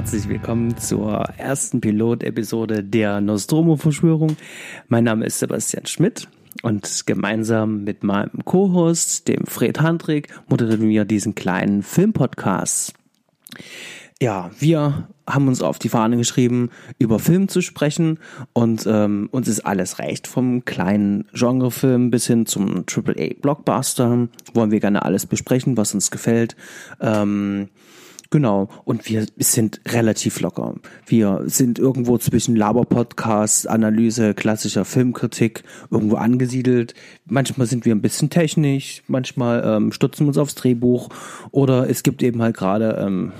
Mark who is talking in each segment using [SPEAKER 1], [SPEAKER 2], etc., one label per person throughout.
[SPEAKER 1] herzlich willkommen zur ersten Pilot-Episode der Nostromo-Verschwörung. Mein Name ist Sebastian Schmidt und gemeinsam mit meinem Co-Host, dem Fred Handrik, moderieren wir diesen kleinen Filmpodcast. Ja, wir haben uns auf die Fahne geschrieben, über Film zu sprechen und ähm, uns ist alles recht. Vom kleinen Genrefilm bis hin zum AAA-Blockbuster wollen wir gerne alles besprechen, was uns gefällt. Ähm, Genau. Und wir sind relativ locker. Wir sind irgendwo zwischen Laber-Podcast, Analyse, klassischer Filmkritik irgendwo angesiedelt. Manchmal sind wir ein bisschen technisch, manchmal ähm, stutzen wir uns aufs Drehbuch oder es gibt eben halt gerade ähm,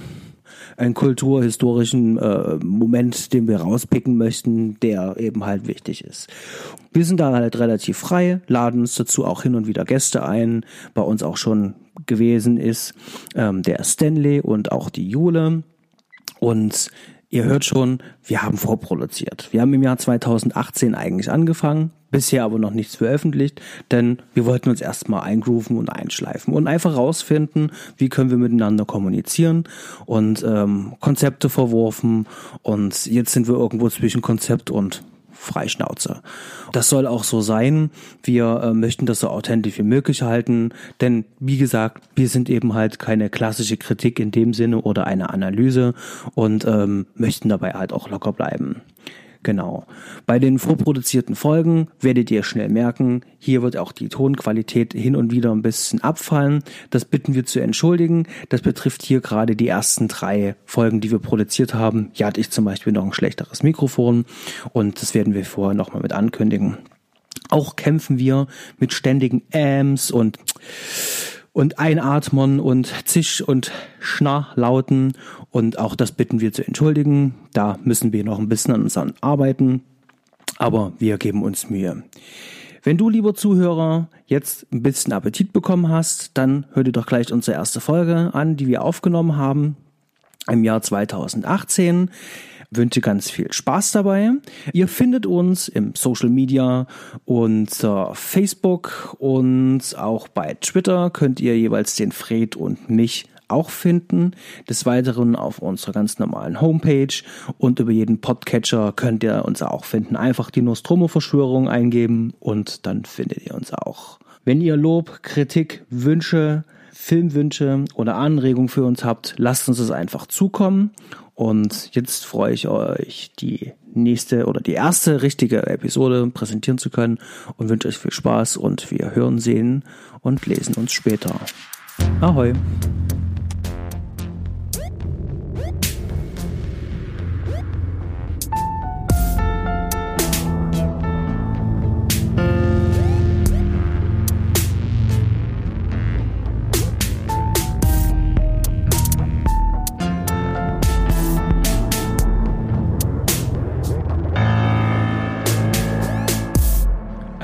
[SPEAKER 1] einen kulturhistorischen äh, Moment, den wir rauspicken möchten, der eben halt wichtig ist. Wir sind da halt relativ frei, laden uns dazu auch hin und wieder Gäste ein, bei uns auch schon gewesen ist ähm, der Stanley und auch die Jule. Und ihr hört schon, wir haben vorproduziert. Wir haben im Jahr 2018 eigentlich angefangen, bisher aber noch nichts veröffentlicht, denn wir wollten uns erstmal eingrooven und einschleifen und einfach rausfinden, wie können wir miteinander kommunizieren und ähm, Konzepte verworfen und jetzt sind wir irgendwo zwischen Konzept und Freischnauze. Das soll auch so sein. Wir äh, möchten das so authentisch wie möglich halten, denn wie gesagt, wir sind eben halt keine klassische Kritik in dem Sinne oder eine Analyse und ähm, möchten dabei halt auch locker bleiben. Genau. Bei den vorproduzierten Folgen werdet ihr schnell merken, hier wird auch die Tonqualität hin und wieder ein bisschen abfallen. Das bitten wir zu entschuldigen. Das betrifft hier gerade die ersten drei Folgen, die wir produziert haben. Hier hatte ich zum Beispiel noch ein schlechteres Mikrofon und das werden wir vorher nochmal mit ankündigen. Auch kämpfen wir mit ständigen Ams und und Einatmern und Zisch- und Schnarrlauten. Und auch das bitten wir zu entschuldigen. Da müssen wir noch ein bisschen an uns arbeiten. Aber wir geben uns Mühe. Wenn du, lieber Zuhörer, jetzt ein bisschen Appetit bekommen hast, dann hör dir doch gleich unsere erste Folge an, die wir aufgenommen haben im Jahr 2018 wünsche ganz viel Spaß dabei. Ihr findet uns im Social Media und uh, Facebook und auch bei Twitter könnt ihr jeweils den Fred und mich auch finden. Des Weiteren auf unserer ganz normalen Homepage und über jeden Podcatcher könnt ihr uns auch finden. Einfach die Nostromo-Verschwörung eingeben und dann findet ihr uns auch. Wenn ihr Lob, Kritik, Wünsche, Filmwünsche oder Anregungen für uns habt, lasst uns es einfach zukommen und jetzt freue ich euch, die nächste oder die erste richtige Episode präsentieren zu können und wünsche euch viel Spaß und wir hören, sehen und lesen uns später. Ahoi!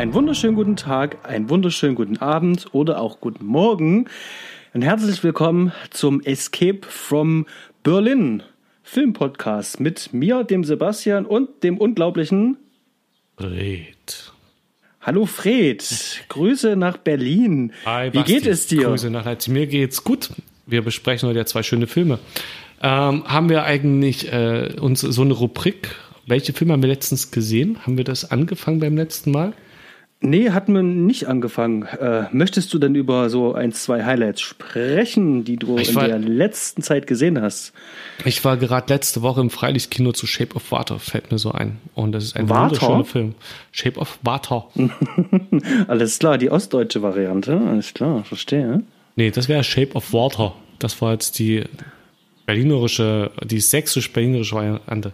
[SPEAKER 1] Einen wunderschönen guten Tag, einen wunderschönen guten Abend oder auch guten Morgen und herzlich willkommen zum Escape from Berlin Filmpodcast mit mir, dem Sebastian und dem unglaublichen
[SPEAKER 2] Fred.
[SPEAKER 1] Hallo Fred, Grüße nach Berlin.
[SPEAKER 2] Hi,
[SPEAKER 1] Wie
[SPEAKER 2] Basti.
[SPEAKER 1] geht es dir?
[SPEAKER 2] Grüße nach Leipzig. Mir geht's gut. Wir besprechen heute ja zwei schöne Filme. Ähm, haben wir eigentlich äh, uns so eine Rubrik? Welche Filme haben wir letztens gesehen? Haben wir das angefangen beim letzten Mal?
[SPEAKER 1] Nee, hatten wir nicht angefangen. Äh, möchtest du denn über so ein, zwei Highlights sprechen, die du
[SPEAKER 2] Ich
[SPEAKER 1] in
[SPEAKER 2] war-
[SPEAKER 1] der letzten Zeit gesehen hast?
[SPEAKER 2] Ich war gerade letzte Woche im Freilichtkino zu Shape of Water, fällt mir so ein. Und das ist ein
[SPEAKER 1] Water?
[SPEAKER 2] wunderschöner Film. Shape of Water.
[SPEAKER 1] Alles klar, die ostdeutsche Variante. Alles klar, verstehe.
[SPEAKER 2] Nee, das wäre Shape of Water. Das war jetzt die berlinerische, die sächsisch-berlinerische Variante.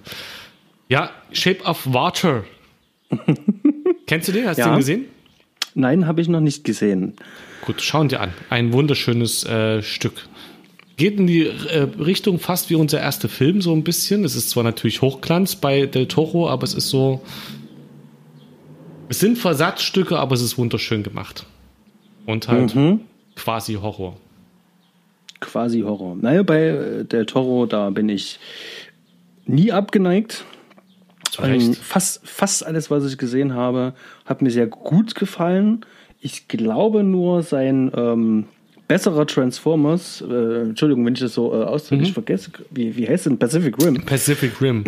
[SPEAKER 2] Ja, Shape of Water. Kennst du den? Hast du
[SPEAKER 1] Ja.
[SPEAKER 2] den gesehen?
[SPEAKER 1] Nein, habe ich noch nicht gesehen.
[SPEAKER 2] Gut, schauen dir an. Ein wunderschönes äh, Stück. Geht in die äh, Richtung fast wie unser erster Film, so ein bisschen. Es ist zwar natürlich Hochglanz bei Del Toro, aber es ist so. Es sind Versatzstücke, aber es ist wunderschön gemacht. Und halt quasi Horror.
[SPEAKER 1] Quasi Horror. Naja, bei äh, Del Toro, da bin ich nie abgeneigt. Ähm, fast, fast alles, was ich gesehen habe, hat mir sehr gut gefallen. Ich glaube nur, sein ähm, besserer Transformers, äh, Entschuldigung, wenn ich das so äh, ausdrücklich mhm. vergesse, wie, wie heißt denn Pacific Rim?
[SPEAKER 2] Pacific Rim.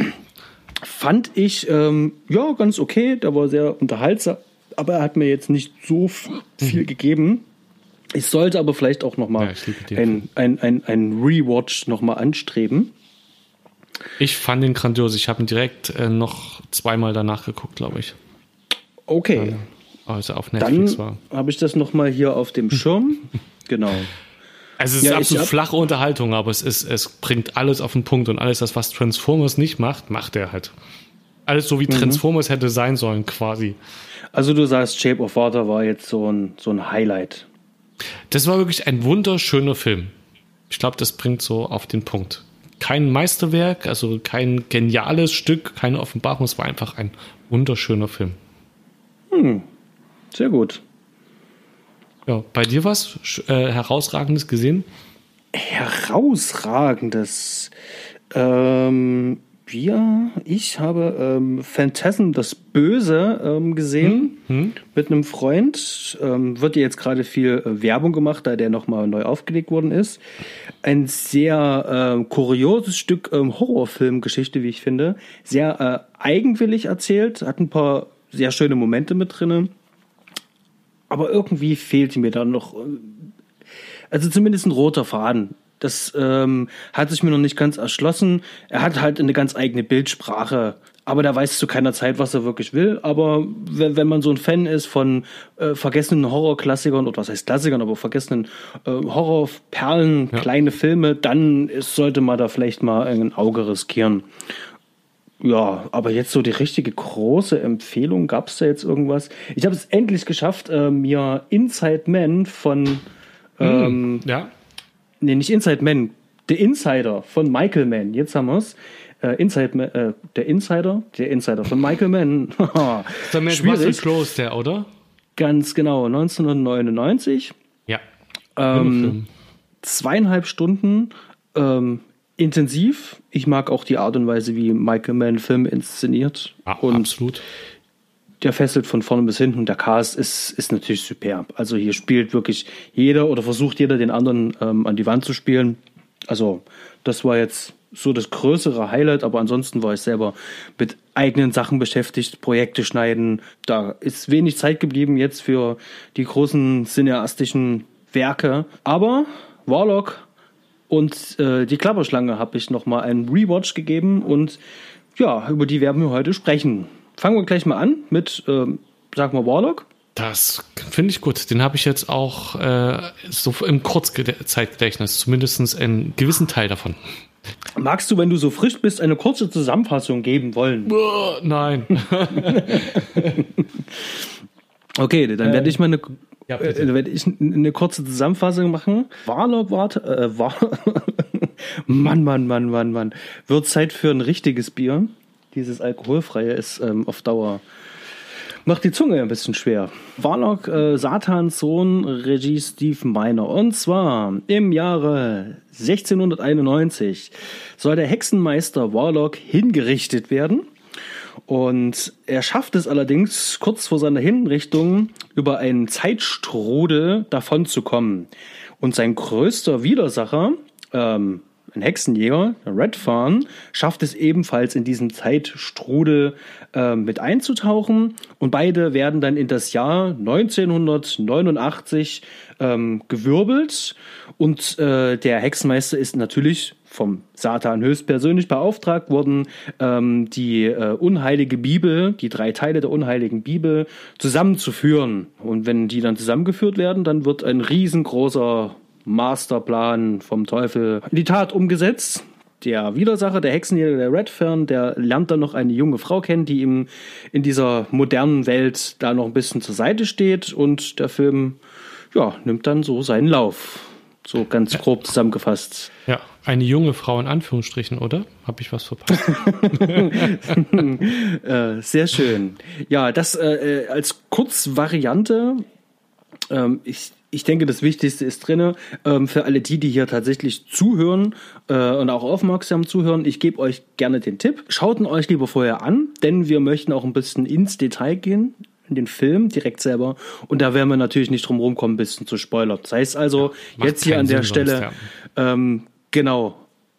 [SPEAKER 1] Fand ich, ähm, ja, ganz okay, der war sehr unterhaltsam, aber er hat mir jetzt nicht so viel mhm. gegeben. Ich sollte aber vielleicht auch noch mal ja, ein, ein, ein, ein Rewatch noch mal anstreben.
[SPEAKER 2] Ich fand ihn grandios. Ich habe ihn direkt äh, noch zweimal danach geguckt, glaube ich.
[SPEAKER 1] Okay.
[SPEAKER 2] Also auf Netflix
[SPEAKER 1] Dann war. habe ich das noch mal hier auf dem Schirm. genau.
[SPEAKER 2] Also es ist ja, absolut flache Unterhaltung, aber es ist, es bringt alles auf den Punkt und alles das, was Transformers nicht macht, macht er halt. Alles so wie mhm. Transformers mhm. hätte sein sollen, quasi.
[SPEAKER 1] Also du sagst, Shape of Water war jetzt so ein, so ein Highlight.
[SPEAKER 2] Das war wirklich ein wunderschöner Film. Ich glaube, das bringt so auf den Punkt. Kein Meisterwerk, also kein geniales Stück, keine Offenbarung, es war einfach ein wunderschöner Film.
[SPEAKER 1] Hm, sehr gut.
[SPEAKER 2] Ja, bei dir was äh, herausragendes gesehen?
[SPEAKER 1] Herausragendes. Ähm, wir, ich habe ähm, Phantasm, das Böse, ähm, gesehen hm, hm. mit einem Freund. Ähm, wird jetzt gerade viel äh, Werbung gemacht, da der nochmal neu aufgelegt worden ist. Ein sehr äh, kurioses Stück ähm, Horrorfilmgeschichte, wie ich finde. Sehr äh, eigenwillig erzählt, hat ein paar sehr schöne Momente mit drinne. Aber irgendwie fehlte mir da noch, äh, also zumindest ein roter Faden das ähm, hat sich mir noch nicht ganz erschlossen. Er hat halt eine ganz eigene Bildsprache. Aber der weiß zu keiner Zeit, was er wirklich will. Aber wenn, wenn man so ein Fan ist von äh, vergessenen Horrorklassikern, oder was heißt Klassikern, aber vergessenen äh, Horrorperlen, ja. kleine Filme, dann ist, sollte man da vielleicht mal ein Auge riskieren. Ja, aber jetzt so die richtige große Empfehlung, gab es da jetzt irgendwas? Ich habe es endlich geschafft, äh, mir Inside Man von hm, ähm, ja nee, nicht Inside Man, The Insider von Michael Mann. Jetzt haben wir es. Äh, Inside Man, äh, der Insider, der Insider von Michael Mann.
[SPEAKER 2] Russell Crowe, der, oder?
[SPEAKER 1] Ganz genau, 1999.
[SPEAKER 2] Ja.
[SPEAKER 1] Ähm, zweieinhalb Stunden ähm, intensiv. Ich mag auch die Art und Weise, wie Michael Mann Film inszeniert.
[SPEAKER 2] Ja, und absolut
[SPEAKER 1] der fesselt von vorne bis hinten. Der Cast ist, ist natürlich superb. Also hier spielt wirklich jeder oder versucht jeder den anderen ähm, an die Wand zu spielen. Also das war jetzt so das größere Highlight, aber ansonsten war ich selber mit eigenen Sachen beschäftigt, Projekte schneiden. Da ist wenig Zeit geblieben jetzt für die großen cineastischen Werke. Aber Warlock und äh, die Klapperschlange habe ich nochmal einen Rewatch gegeben und ja, über die werden wir heute sprechen. Fangen wir gleich mal an mit, ähm, sag mal, Warlock.
[SPEAKER 2] Das finde ich gut. Den habe ich jetzt auch äh, so im Kurzzeitgedächtnis, zumindest einen gewissen Teil davon.
[SPEAKER 1] Magst du, wenn du so frisch bist, eine kurze Zusammenfassung geben wollen?
[SPEAKER 2] nein.
[SPEAKER 1] okay, dann werde ich mal eine, ja, äh, werde ich eine kurze Zusammenfassung machen. Warlock war, äh, war Mann, Mann, Mann, Mann, Mann. Wird Zeit für ein richtiges Bier dieses alkoholfreie ist ähm, auf Dauer macht die Zunge ein bisschen schwer. Warlock, äh, Satans Sohn, Regie Steve Miner. Und zwar im Jahre 1691 soll der Hexenmeister Warlock hingerichtet werden. Und er schafft es allerdings, kurz vor seiner Hinrichtung über einen Zeitstrudel davon zu kommen. Und sein größter Widersacher, ähm, ein Hexenjäger, Red Fawn, schafft es ebenfalls in diesem Zeitstrudel äh, mit einzutauchen und beide werden dann in das Jahr 1989 ähm, gewirbelt und äh, der Hexenmeister ist natürlich vom Satan höchstpersönlich beauftragt worden, ähm, die äh, unheilige Bibel, die drei Teile der unheiligen Bibel zusammenzuführen. Und wenn die dann zusammengeführt werden, dann wird ein riesengroßer Masterplan vom Teufel in die Tat umgesetzt. Der Widersacher, der Hexenjäger, der Redfern, der lernt dann noch eine junge Frau kennen, die ihm in dieser modernen Welt da noch ein bisschen zur Seite steht und der Film ja, nimmt dann so seinen Lauf. So ganz grob zusammengefasst.
[SPEAKER 2] Ja, eine junge Frau in Anführungsstrichen, oder? Habe ich was verpasst?
[SPEAKER 1] äh, sehr schön. Ja, das äh, äh als Kurzvariante. Ähm, ich ich denke, das Wichtigste ist drin. Ähm, für alle die, die hier tatsächlich zuhören äh, und auch aufmerksam zuhören, ich gebe euch gerne den Tipp. Schaut ihn euch lieber vorher an, denn wir möchten auch ein bisschen ins Detail gehen in den Film direkt selber. Und da werden wir natürlich nicht drum rumkommen, ein bisschen zu spoilern. Das heißt also, ja, jetzt hier an der Sinn Stelle, sonst, ja. ähm, genau,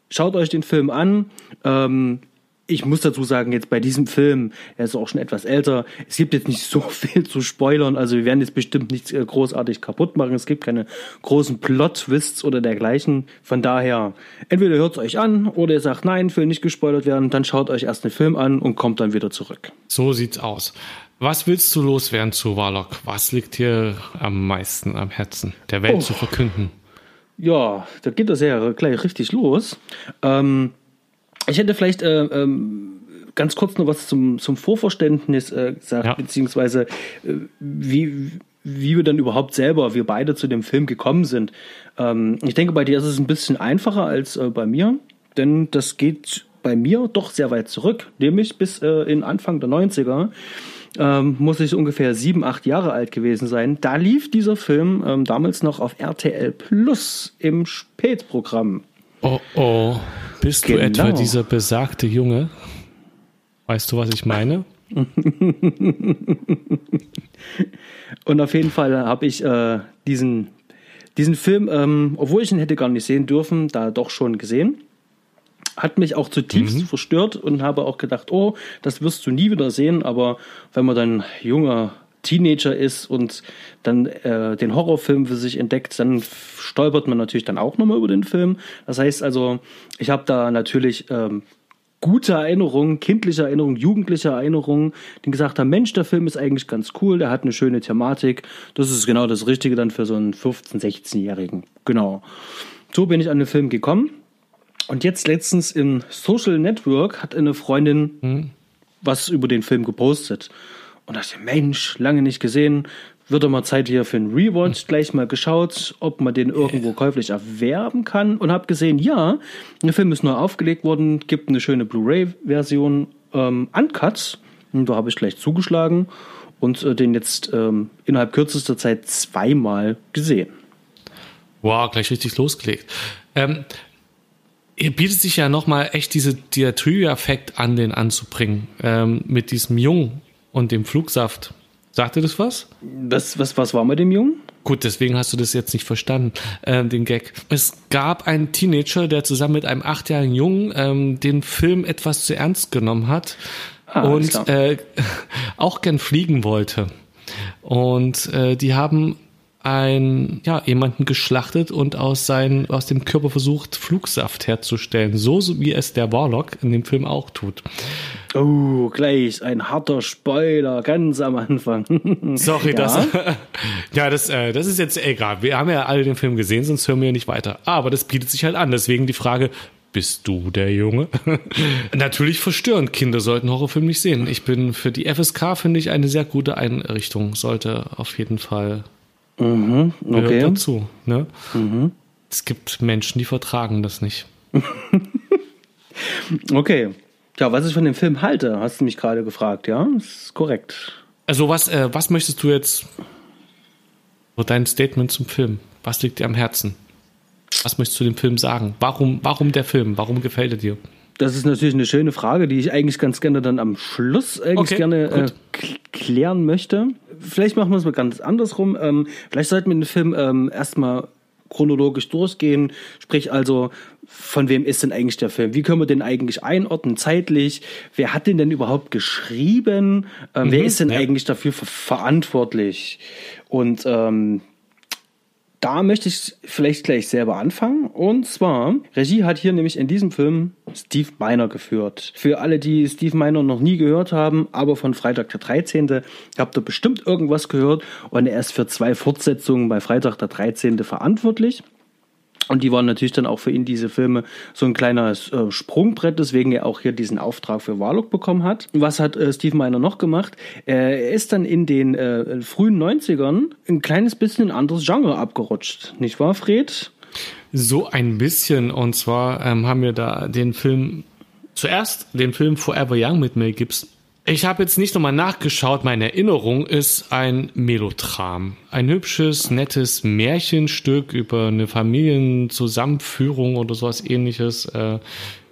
[SPEAKER 1] schaut euch den Film an. Ähm, ich muss dazu sagen, jetzt bei diesem Film, er ist auch schon etwas älter, es gibt jetzt nicht so viel zu spoilern, also wir werden jetzt bestimmt nichts äh, großartig kaputt machen, es gibt keine großen Plot-Twists oder dergleichen, von daher, entweder hört es euch an oder ihr sagt, nein, will nicht gespoilert werden, dann schaut euch erst den Film an und kommt dann wieder zurück.
[SPEAKER 2] So sieht's aus. Was willst du loswerden zu Warlock? Was liegt dir am meisten am Herzen, der Welt oh. zu verkünden?
[SPEAKER 1] Ja, da geht das ja gleich richtig los. Ähm, ich hätte vielleicht äh, ähm, ganz kurz noch was zum, zum Vorverständnis äh, gesagt, ja. beziehungsweise äh, wie, wie wir dann überhaupt selber, wir beide zu dem Film gekommen sind. Ähm, ich denke, bei dir ist es ein bisschen einfacher als äh, bei mir, denn das geht bei mir doch sehr weit zurück, nämlich bis äh, in Anfang der 90er. Ähm, muss ich ungefähr sieben, acht Jahre alt gewesen sein. Da lief dieser Film ähm, damals noch auf RTL Plus im Spätprogramm.
[SPEAKER 2] Oh oh. Bist genau. du etwa dieser besagte Junge? Weißt du, was ich meine?
[SPEAKER 1] Und auf jeden Fall habe ich äh, diesen, diesen Film, ähm, obwohl ich ihn hätte gar nicht sehen dürfen, da doch schon gesehen. Hat mich auch zutiefst mhm. verstört und habe auch gedacht, oh, das wirst du nie wieder sehen. Aber wenn man dann junger Teenager ist und dann äh, den Horrorfilm für sich entdeckt, dann stolpert man natürlich dann auch nochmal über den Film. Das heißt also, ich habe da natürlich ähm, gute Erinnerungen, kindliche Erinnerungen, jugendliche Erinnerungen, die gesagt haben, Mensch, der Film ist eigentlich ganz cool, der hat eine schöne Thematik. Das ist genau das Richtige dann für so einen 15-, 16-Jährigen. Genau. So bin ich an den Film gekommen. Und jetzt letztens im Social Network hat eine Freundin mhm. was über den Film gepostet. Und dachte, Mensch, lange nicht gesehen. Wird doch mal Zeit hier für einen Rewatch. Gleich mal geschaut, ob man den irgendwo käuflich erwerben kann. Und habe gesehen, ja, der Film ist neu aufgelegt worden, gibt eine schöne Blu-ray-Version, ähm, Uncut. Und da habe ich gleich zugeschlagen und äh, den jetzt ähm, innerhalb kürzester Zeit zweimal gesehen.
[SPEAKER 2] Wow, gleich richtig losgelegt. Ähm, Ihr bietet sich ja nochmal echt diese, dieser Trivia-Effekt an, den anzubringen. Ähm, mit diesem Jungen, und dem Flugsaft. Sagt dir das was?
[SPEAKER 1] Was, was, was war mit dem Jungen?
[SPEAKER 2] Gut, deswegen hast du das jetzt nicht verstanden, äh, den Gag. Es gab einen Teenager, der zusammen mit einem achtjährigen Jungen ähm, den Film etwas zu ernst genommen hat ah, und äh, auch gern fliegen wollte. Und äh, die haben ein, ja, jemanden geschlachtet und aus, sein, aus dem Körper versucht, Flugsaft herzustellen. So, so wie es der Warlock in dem Film auch tut.
[SPEAKER 1] Oh, gleich ein harter Spoiler ganz am Anfang.
[SPEAKER 2] Sorry, ja. das. ja, das, äh, das ist jetzt egal. Wir haben ja alle den Film gesehen, sonst hören wir ja nicht weiter. Aber das bietet sich halt an. Deswegen die Frage, bist du der Junge? Natürlich verstörend. Kinder sollten Horrorfilme nicht sehen. Ich bin für die FSK, finde ich, eine sehr gute Einrichtung. Sollte auf jeden Fall
[SPEAKER 1] Mhm, okay.
[SPEAKER 2] Gehört dazu. Ne? Mhm. Es gibt Menschen, die vertragen das nicht.
[SPEAKER 1] okay. Ja, was ich von dem Film halte, hast du mich gerade gefragt, ja? Das ist korrekt.
[SPEAKER 2] Also was, äh, was möchtest du jetzt, dein Statement zum Film? Was liegt dir am Herzen? Was möchtest du dem Film sagen? Warum, warum der Film? Warum gefällt er dir?
[SPEAKER 1] Das ist natürlich eine schöne Frage, die ich eigentlich ganz gerne dann am Schluss eigentlich okay, gerne äh, klären möchte. Vielleicht machen wir es mal ganz andersrum. Ähm, vielleicht sollten wir den Film ähm, erstmal chronologisch durchgehen. Sprich also, von wem ist denn eigentlich der Film? Wie können wir den eigentlich einordnen zeitlich? Wer hat den denn überhaupt geschrieben? Ähm, mhm, wer ist denn ja. eigentlich dafür verantwortlich? Und ähm, da möchte ich vielleicht gleich selber anfangen. Und zwar, Regie hat hier nämlich in diesem Film Steve Miner geführt. Für alle, die Steve Miner noch nie gehört haben, aber von Freitag der 13. habt ihr bestimmt irgendwas gehört. Und er ist für zwei Fortsetzungen bei Freitag der 13. verantwortlich. Und die waren natürlich dann auch für ihn diese Filme so ein kleines äh, Sprungbrett, deswegen er auch hier diesen Auftrag für Warlock bekommen hat. Was hat äh, Steve Miner noch gemacht? Äh, er ist dann in den äh, frühen 90ern ein kleines bisschen in ein anderes Genre abgerutscht. Nicht wahr, Fred?
[SPEAKER 2] So ein bisschen. Und zwar ähm, haben wir da den Film, zuerst den Film Forever Young mit Mel Gibson Ich habe jetzt nicht nochmal nachgeschaut. Meine Erinnerung ist ein Melodram. Ein hübsches, nettes Märchenstück über eine Familienzusammenführung oder sowas ähnliches. Äh,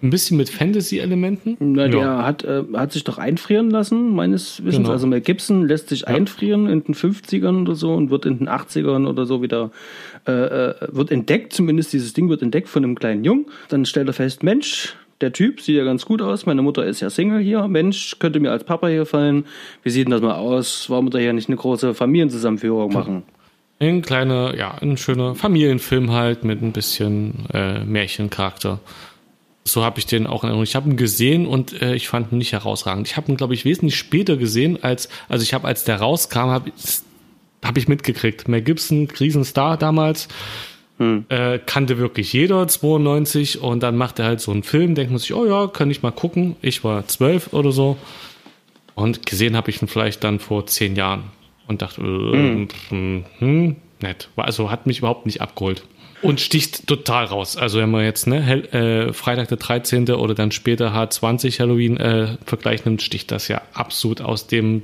[SPEAKER 2] ein bisschen mit Fantasy-Elementen.
[SPEAKER 1] Na, der ja. hat, äh, hat sich doch einfrieren lassen, meines Wissens. Genau. Also Mel Gibson lässt sich ja. einfrieren in den 50ern oder so und wird in den 80ern oder so wieder, äh, äh, wird entdeckt, zumindest dieses Ding wird entdeckt von einem kleinen Jungen. Dann stellt er fest, Mensch, der Typ sieht ja ganz gut aus. Meine Mutter ist ja Single hier. Mensch, könnte mir als Papa hier fallen. Wie sieht denn das mal aus? Warum wir hier nicht eine große Familienzusammenführung machen?
[SPEAKER 2] Ein kleiner, ja, ein schöner Familienfilm halt mit ein bisschen äh, Märchencharakter. So habe ich den auch in Erinnerung. Ich habe ihn gesehen und äh, ich fand ihn nicht herausragend. Ich habe ihn, glaube ich, wesentlich später gesehen, als, also ich habe, als der rauskam, habe hab ich mitgekriegt. Mel Gibson, Krisenstar damals, hm. äh, kannte wirklich jeder, 92, und dann macht er halt so einen Film, denkt man sich, oh ja, kann ich mal gucken. Ich war zwölf oder so. Und gesehen habe ich ihn vielleicht dann vor zehn Jahren und dachte, äh, hm. hm, nett. Also hat mich überhaupt nicht abgeholt und sticht total raus. Also wenn man jetzt ne, äh, Freitag der 13. oder dann später H20 Halloween äh, Vergleich nimmt, sticht das ja absolut aus dem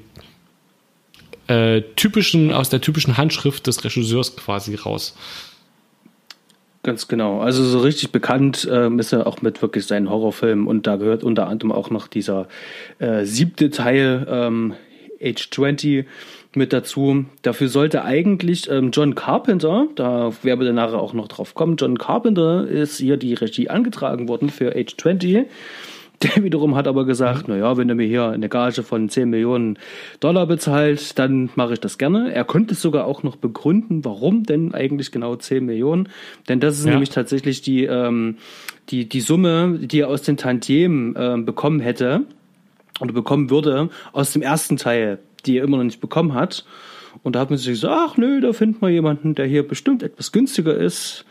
[SPEAKER 2] äh, typischen, aus der typischen Handschrift des Regisseurs quasi raus.
[SPEAKER 1] Ganz genau. Also so richtig bekannt ähm, ist er auch mit wirklich seinen Horrorfilmen und da gehört unter anderem auch noch dieser äh, siebte Teil ähm, Age 20 mit dazu. Dafür sollte eigentlich ähm, John Carpenter, da werden wir nachher auch noch drauf kommen, John Carpenter ist hier die Regie angetragen worden für Age 20. Der wiederum hat aber gesagt, mhm. naja, wenn er mir hier eine Gage von 10 Millionen Dollar bezahlt, dann mache ich das gerne. Er könnte es sogar auch noch begründen, warum denn eigentlich genau 10 Millionen. Denn das ist ja. nämlich tatsächlich die, ähm, die, die Summe, die er aus den Tantiemen äh, bekommen hätte oder bekommen würde aus dem ersten Teil die er immer noch nicht bekommen hat. Und da hat man sich gesagt, ach nö, da findet man jemanden, der hier bestimmt etwas günstiger ist.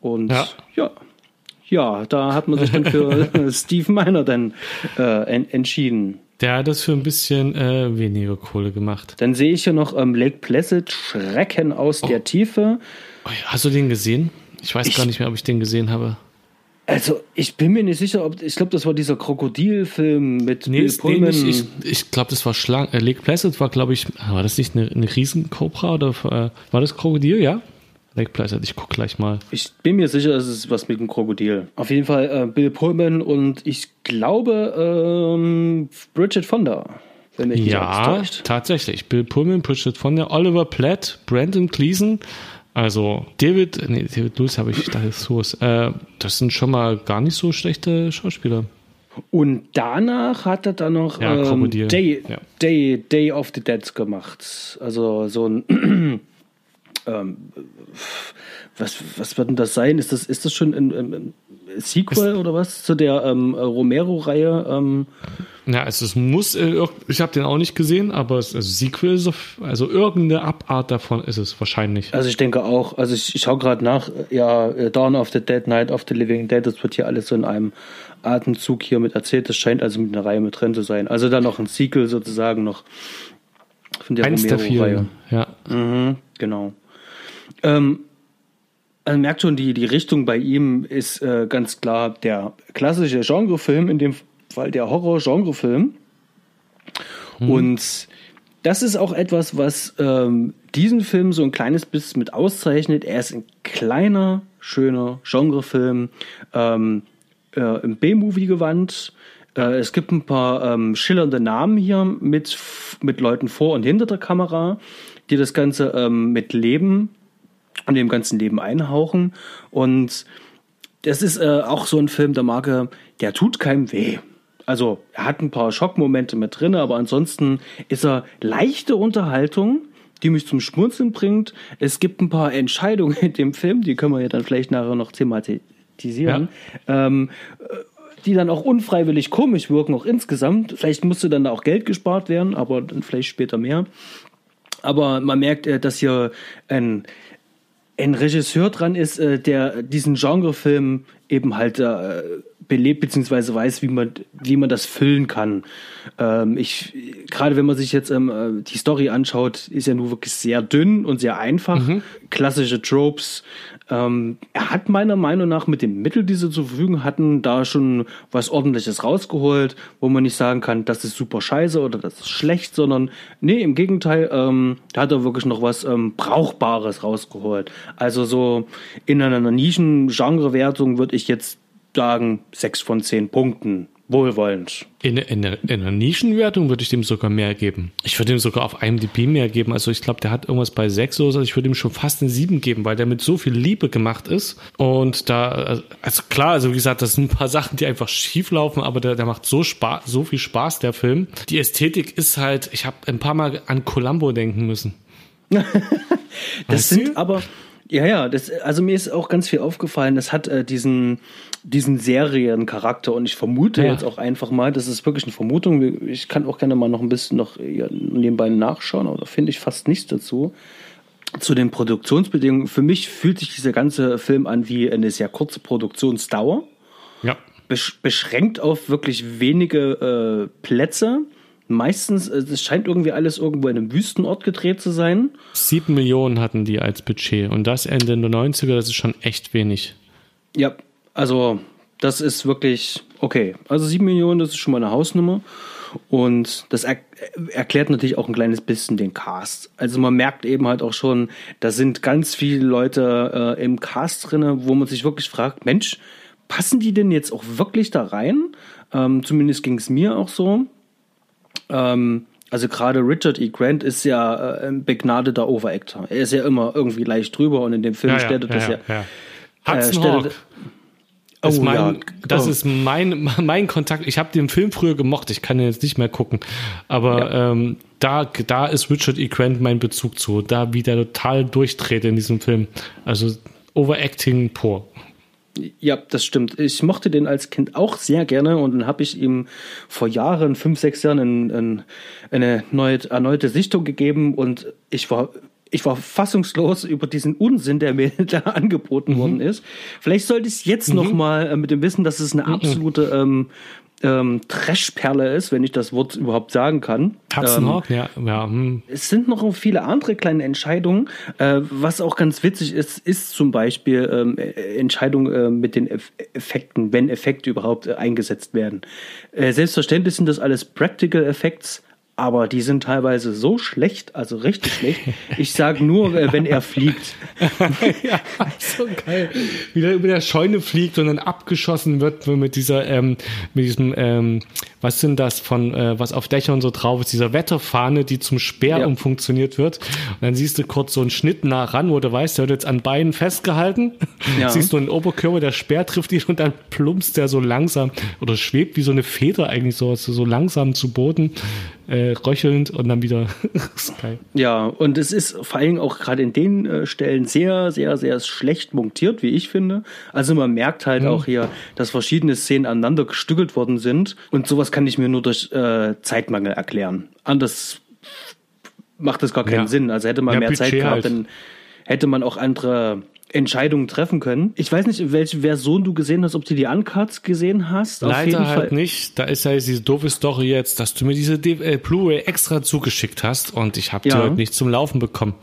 [SPEAKER 1] Und ja, ja, ja da hat man sich dann für Steve Miner dann äh, en entschieden.
[SPEAKER 2] Der hat das für ein bisschen äh, weniger Kohle gemacht.
[SPEAKER 1] Dann sehe ich hier noch ähm, Lake Placid, Schrecken aus oh. der Tiefe.
[SPEAKER 2] Oh hast du den gesehen? Ich weiß ich, gar nicht mehr, ob ich den gesehen habe.
[SPEAKER 1] Also, ich bin mir nicht sicher, ob ich glaube, das war dieser Krokodilfilm mit nee, Bill Pullman.
[SPEAKER 2] Nee, ich, ich glaube, das war Schlang. Äh, Lake Placid war, glaube ich, war das nicht eine, eine Riesenkobra oder äh, war das Krokodil? Ja. Lake Placid, ich gucke gleich mal.
[SPEAKER 1] Ich bin mir sicher, es ist was mit dem Krokodil. Auf jeden Fall äh, Bill Pullman und ich glaube ähm, Bridget Fonda.
[SPEAKER 2] Wenn mich ja, tatsächlich. Bill Pullman, Bridget Fonda, Oliver Platt, Brandon Gleason. Also David, nee, David Lewis habe ich da ist so. Äh, das sind schon mal gar nicht so schlechte Schauspieler.
[SPEAKER 1] Und danach hat er dann noch ja, ähm, Day, ja. Day, Day of the Dead gemacht. Also so ein ähm, was, was wird denn das sein? Ist das, ist das schon ein, ein Sequel ist, oder was zu der ähm, Romero-Reihe? Ähm?
[SPEAKER 2] Ja, also es muss, äh, ich habe den auch nicht gesehen, aber es, also Sequel also irgendeine Abart davon ist es wahrscheinlich.
[SPEAKER 1] Also ich denke auch, also ich, ich schaue gerade nach, ja, Dawn of the Dead, Night of the Living Dead, das wird hier alles so in einem Atemzug hier mit erzählt, das scheint also mit einer Reihe mit drin zu sein. Also dann noch ein Sequel sozusagen noch
[SPEAKER 2] von der Romero-Reihe. Ja.
[SPEAKER 1] Mhm, genau. Ähm, man merkt schon, die, die Richtung bei ihm ist äh, ganz klar der klassische Genrefilm, in dem Fall der Horror-Genrefilm. Hm. Und das ist auch etwas, was ähm, diesen Film so ein kleines bisschen mit auszeichnet. Er ist ein kleiner, schöner Genrefilm, ähm, äh, im B-Movie gewandt. Äh, es gibt ein paar ähm, schillernde Namen hier mit, mit Leuten vor und hinter der Kamera, die das Ganze ähm, mit Leben und dem ganzen Leben einhauchen. Und das ist äh, auch so ein Film der Marke, der tut keinem weh. Also er hat ein paar Schockmomente mit drin, aber ansonsten ist er leichte Unterhaltung, die mich zum Schmunzeln bringt. Es gibt ein paar Entscheidungen in dem Film, die können wir ja dann vielleicht nachher noch thematisieren. Ja. Ähm, die dann auch unfreiwillig komisch wirken, auch insgesamt. Vielleicht musste dann auch Geld gespart werden, aber dann vielleicht später mehr. Aber man merkt, äh, dass hier ein ein Regisseur dran ist, äh, der diesen Genrefilm eben halt äh, belebt beziehungsweise weiß, wie man wie man das füllen kann. Ähm, ich gerade wenn man sich jetzt ähm, äh, die Story anschaut, ist ja nur wirklich sehr dünn und sehr einfach. Mhm. Klassische Tropes. Ähm, er hat meiner Meinung nach mit dem Mittel, die sie zur Verfügung hatten, da schon was Ordentliches rausgeholt, wo man nicht sagen kann, das ist super scheiße oder das ist schlecht, sondern nee, im Gegenteil, ähm, da hat er wirklich noch was ähm, Brauchbares rausgeholt. Also so in einer Nischen-Genre-Wertung würde ich jetzt sagen, sechs von zehn Punkten wohlwollend.
[SPEAKER 2] In, in, in einer Nischenwertung würde ich dem sogar mehr geben. Ich würde ihm sogar auf IMDb mehr geben. Also ich glaube, der hat irgendwas bei sechs oder so. Ich würde ihm schon fast eine sieben geben, weil der mit so viel Liebe gemacht ist. Und da, also klar, also wie gesagt, das sind ein paar Sachen, die einfach schief laufen, aber der, der macht so Spaß, so viel Spaß, der Film. Die Ästhetik ist halt, ich habe ein paar Mal an Columbo denken müssen.
[SPEAKER 1] das weißt sind du? aber, ja, ja, das, also mir ist auch ganz viel aufgefallen. Das hat äh, diesen, diesen Seriencharakter und ich vermute ja. jetzt auch einfach mal, das ist wirklich eine Vermutung. Ich kann auch gerne mal noch ein bisschen noch nebenbei nachschauen, aber da finde ich fast nichts dazu. Zu den Produktionsbedingungen. Für mich fühlt sich dieser ganze Film an wie eine sehr kurze Produktionsdauer.
[SPEAKER 2] Ja.
[SPEAKER 1] beschränkt auf wirklich wenige äh, Plätze meistens, äh, es scheint irgendwie alles irgendwo in einem Wüstenort gedreht zu sein.
[SPEAKER 2] Sieben Millionen hatten die als Budget und das Ende der 90er, das ist schon echt wenig.
[SPEAKER 1] Ja, also das ist wirklich okay. Also sieben Millionen, das ist schon mal eine Hausnummer. Und das er erklärt natürlich auch ein kleines bisschen den Cast. Also man merkt eben halt auch schon, da sind ganz viele Leute äh, im Cast drin, wo man sich wirklich fragt, Mensch, passen die denn jetzt auch wirklich da rein? Ähm, zumindest ging es mir auch so. Ähm, also gerade Richard E. Grant ist ja äh, ein begnadeter Overactor. Er ist ja immer irgendwie leicht drüber und in dem Film ja, stellt er das ja. ja,
[SPEAKER 2] ja. Äh, stellt, Oh, ist mein, ja. Das oh. ist mein, mein Kontakt. Ich habe den Film früher gemocht, ich kann ihn jetzt nicht mehr gucken. Aber ja. ähm, da, da ist Richard E. Grant mein Bezug zu. Da wie der total durchdreht in diesem Film. Also Overacting pur.
[SPEAKER 1] Ja, das stimmt. Ich mochte den als Kind auch sehr gerne und dann habe ich ihm vor Jahren, fünf, sechs Jahren, ein, ein, eine neue, erneute Sichtung gegeben und ich war ich war fassungslos über diesen Unsinn, der mir da angeboten mhm. worden ist. Vielleicht sollte ich es jetzt mhm. noch mal äh, mit dem Wissen, dass es eine mhm. absolute ähm, ähm, Trashperle ist, wenn ich das Wort überhaupt sagen kann.
[SPEAKER 2] Katzenhawk, ähm, ja. ja hm.
[SPEAKER 1] Es sind noch viele andere kleine Entscheidungen. Äh, was auch ganz witzig ist, ist zum Beispiel ähm, äh, Entscheidungen äh, mit den Effekten, wenn Effekte überhaupt äh, eingesetzt werden. Äh, selbstverständlich sind das alles Practical Effects, aber die sind teilweise so schlecht, also richtig schlecht. Ich sage nur, äh, wenn er fliegt.
[SPEAKER 2] ja, so geil. Wie der über der Scheune fliegt und dann abgeschossen wird mit dieser, ähm, mit diesem, ähm, was sind das von, äh, was auf Dächern so drauf ist, dieser Wetterfahne, die zum Speer ja. umfunktioniert wird. Und dann siehst du kurz so einen Schnitt nah ran, wo du weißt, der wird jetzt an Beinen festgehalten. Ja. Siehst du einen Oberkörper, der Speer trifft ihn und dann plumpst der so langsam oder schwebt wie so eine Feder eigentlich so, so langsam zu Boden äh, röchelnd und dann wieder.
[SPEAKER 1] Ja, und es ist vor allem auch gerade in den äh, Stellen sehr, sehr, sehr schlecht montiert, wie ich finde. Also man merkt halt mhm. auch hier, dass verschiedene Szenen aneinander gestückelt worden sind und sowas kann ich mir nur durch äh, Zeitmangel erklären. Anders macht das gar keinen ja. Sinn. Also hätte man ja, mehr Budget Zeit gehabt, halt. dann hätte man auch andere Entscheidungen treffen können. Ich weiß nicht, welche Version du gesehen hast, ob du die Uncuts gesehen hast.
[SPEAKER 2] Leider halt nicht. Da ist ja diese doofe Story jetzt, dass du mir diese äh, Blu-ray extra zugeschickt hast und ich habe ja. die heute nicht zum Laufen bekommen.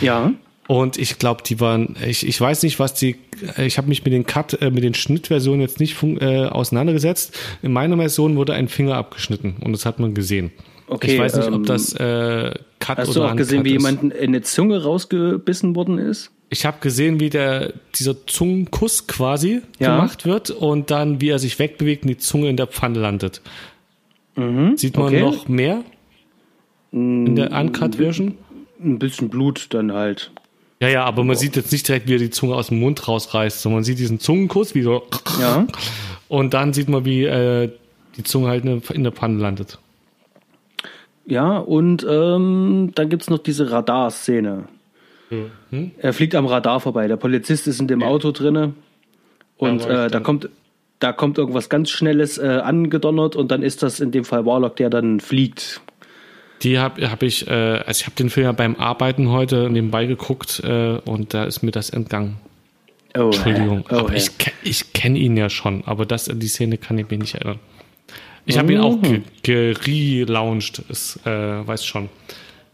[SPEAKER 1] Ja.
[SPEAKER 2] Und ich glaube, die waren, ich, ich weiß nicht, was die, ich habe mich mit den Cut, äh, mit den Schnittversionen jetzt nicht äh, auseinandergesetzt. In meiner Version wurde ein Finger abgeschnitten und das hat man gesehen. Okay, ich weiß nicht, ähm, ob das äh,
[SPEAKER 1] Cut hast oder du auch gesehen, wie jemand in eine Zunge rausgebissen worden ist?
[SPEAKER 2] Ich habe gesehen, wie der dieser Zungenkuss quasi ja. gemacht wird und dann wie er sich wegbewegt und die Zunge in der Pfanne landet. Mhm, Sieht man okay. noch mehr in der Uncut Version?
[SPEAKER 1] Ein bisschen Blut dann halt.
[SPEAKER 2] Ja, ja, aber man oh. sieht jetzt nicht direkt, wie er die Zunge aus dem Mund rausreißt, sondern man sieht diesen Zungenkuss, wie so. Ja. Und dann sieht man, wie äh, die Zunge halt in der Pfanne landet.
[SPEAKER 1] Ja, und ähm, dann gibt es noch diese Radarszene. Mhm. Er fliegt am Radar vorbei. Der Polizist ist in dem Auto drinne und äh, da kommt da kommt irgendwas ganz Schnelles äh, angedonnert und dann ist das in dem Fall Warlock, der dann fliegt.
[SPEAKER 2] Die habe hab ich, äh, also ich habe den Film ja beim Arbeiten heute nebenbei geguckt äh, und da ist mir das entgangen. Oh, Entschuldigung, oh, aber hey. ich, ich kenne ihn ja schon, aber das, die Szene kann ich mir nicht erinnern. Ich habe ihn auch gelauncht, ist, äh, weiß schon.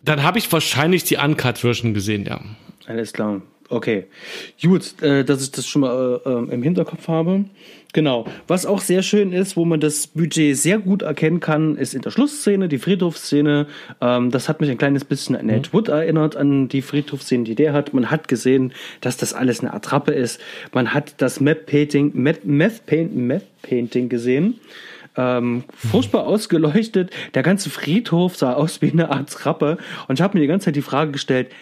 [SPEAKER 2] Dann habe ich wahrscheinlich die Uncut-Version gesehen, ja.
[SPEAKER 1] Alles klar. Okay. Gut, äh, dass ich das schon mal äh, ähm, im Hinterkopf habe. Genau. Was auch sehr schön ist, wo man das Budget sehr gut erkennen kann, ist in der Schlussszene, die Friedhofsszene. Ähm, das hat mich ein kleines bisschen an Ed mhm. Wood erinnert, an die Friedhofsszene, die der hat. Man hat gesehen, dass das alles eine Attrappe ist. Man hat das Map-Painting, Meth-Painting gesehen. Ähm, furchtbar ausgeleuchtet. Der ganze Friedhof sah aus wie eine Attrappe. Und ich habe mir die ganze Zeit die Frage gestellt,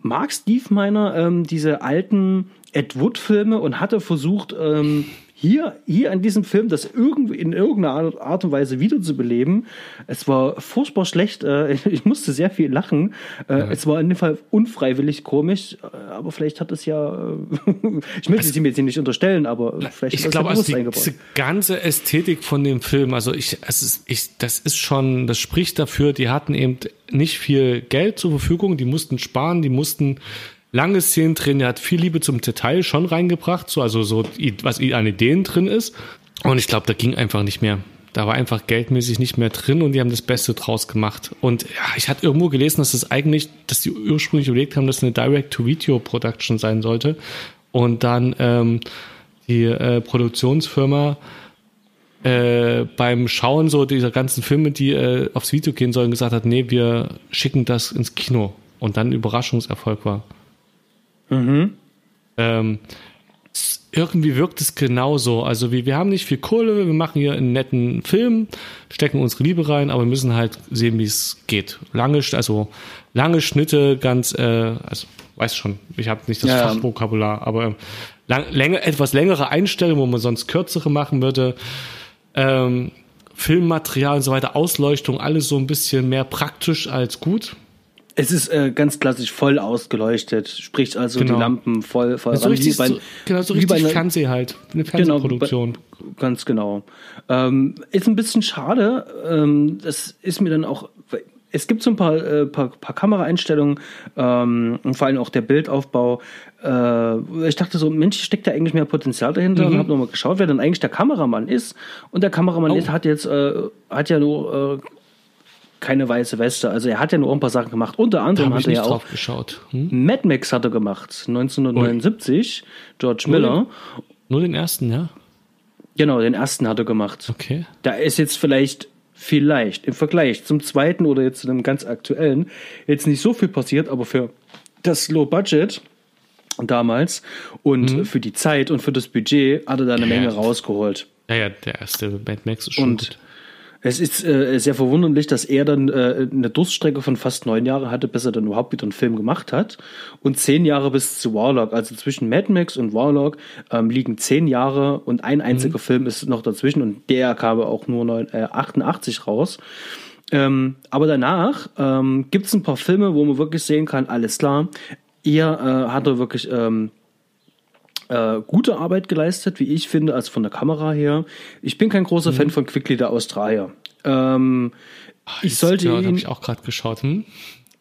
[SPEAKER 1] mag Steve Miner ähm, diese alten Ed Wood-Filme und hatte versucht, ähm, hier, hier an diesem Film das irgendwie in irgendeiner Art und Weise wiederzubeleben. Es war furchtbar schlecht. Äh, ich musste sehr viel lachen. Äh, ja. Es war in dem Fall unfreiwillig komisch, äh, aber vielleicht hat es ja, ich möchte sie mir jetzt nicht unterstellen, aber vielleicht
[SPEAKER 2] ich glaube, also die, diese ganze Ästhetik von dem Film, also ich, es ist, ich, das ist schon, das spricht dafür, die hatten eben nicht viel Geld zur Verfügung, die mussten sparen, die mussten lange Szenen drin, er hat viel Liebe zum Detail schon reingebracht, so, also so, was an Ideen drin ist. Und ich glaube, da ging einfach nicht mehr. Da war einfach geldmäßig nicht mehr drin und die haben das Beste draus gemacht. Und ja, ich hatte irgendwo gelesen, dass das eigentlich, dass die ursprünglich überlegt haben, dass es eine Direct-to-Video-Production sein sollte. Und dann ähm, die äh, Produktionsfirma äh, beim Schauen so dieser ganzen Filme, die äh, aufs Video gehen sollen, gesagt hat, nee, wir schicken das ins Kino. Und dann Überraschungserfolg war. Mhm. Ähm, irgendwie wirkt es genauso. Also wir, wir haben nicht viel Kohle, wir machen hier einen netten Film, stecken unsere Liebe rein, aber wir müssen halt sehen, wie es geht. Lange, also lange Schnitte, ganz, äh, also weiß schon, ich habe nicht das ja, Fachvokabular, aber lang, länger, etwas längere Einstellungen, wo man sonst kürzere machen würde. Ähm, Filmmaterial und so weiter, Ausleuchtung, alles so ein bisschen mehr praktisch als gut.
[SPEAKER 1] Es ist äh, ganz klassisch voll ausgeleuchtet, sprich also genau. die Lampen voll, voll
[SPEAKER 2] so richtig, bei, so, genau, so richtig einer, Fernseh halt, eine Fernsehproduktion.
[SPEAKER 1] Genau, ganz genau. Ähm, ist ein bisschen schade, ähm, das ist mir dann auch, es gibt so ein paar, äh, paar, paar Kameraeinstellungen ähm, und vor allem auch der Bildaufbau. Äh, ich dachte so, Mensch, steckt da eigentlich mehr Potenzial dahinter mhm. und habe nochmal geschaut, wer denn eigentlich der Kameramann ist. Und der Kameramann oh. hat jetzt, äh, hat ja nur äh, keine weiße Weste. Also er hat ja nur ein paar Sachen gemacht. Unter anderem hat er ja auch. Hm? Mad Max hat er gemacht, 1979, Ui. George Miller.
[SPEAKER 2] Nur den, nur den, ersten, ja?
[SPEAKER 1] Genau, den ersten hat er gemacht.
[SPEAKER 2] Okay.
[SPEAKER 1] Da ist jetzt vielleicht, vielleicht im Vergleich zum zweiten oder jetzt zu dem ganz aktuellen jetzt nicht so viel passiert, aber für das Low Budget damals und mhm. für die Zeit und für das Budget hat er da eine ja, Menge rausgeholt.
[SPEAKER 2] Ja, ja, der erste Mad Max ist schon und gut.
[SPEAKER 1] Es ist äh, sehr verwunderlich, dass er dann äh, eine Durststrecke von fast neun Jahren hatte, bis er dann überhaupt wieder einen Film gemacht hat. Und zehn Jahre bis zu Warlock. Also zwischen Mad Max und Warlock ähm, liegen zehn Jahre und ein einziger mhm. Film ist noch dazwischen und der kam auch nur neun, äh, 88 raus. Ähm, aber danach ähm, gibt es ein paar Filme, wo man wirklich sehen kann, alles klar, er äh, hat er wirklich ähm, äh, gute Arbeit geleistet, wie ich finde, als von der Kamera her. Ich bin kein großer mhm. Fan von Quickly der Australier. Ähm,
[SPEAKER 2] Ach, ich sollte ja, ihn. habe ich auch gerade geschaut. Hm?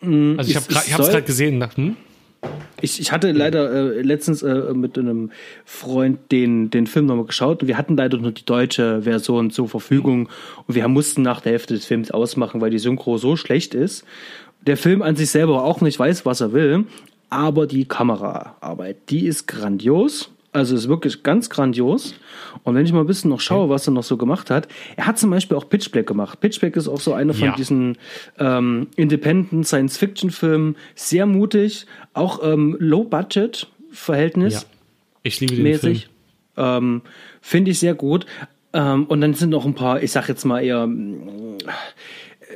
[SPEAKER 2] Mm, also ich habe es gerade gesehen. Nach, hm?
[SPEAKER 1] Ich, ich hatte leider äh, letztens äh, mit einem Freund den, den Film nochmal geschaut und wir hatten leider nur die deutsche Version zur Verfügung und wir mussten nach der Hälfte des Films ausmachen, weil die Synchro so schlecht ist. Der Film an sich selber auch nicht weiß, was er will, aber die Kameraarbeit, die ist grandios. Also ist wirklich ganz grandios. Und wenn ich mal ein bisschen noch schaue, was er noch so gemacht hat, er hat zum Beispiel auch Pitch Black gemacht. Pitch Black ist auch so einer von ja. diesen ähm, Independent Science-Fiction-Filmen. Sehr mutig, auch ähm, Low-Budget-Verhältnis. Ja.
[SPEAKER 2] Ich liebe den mäßig.
[SPEAKER 1] Film. Ähm, Finde ich sehr gut. Ähm, und dann sind noch ein paar, ich sag jetzt mal eher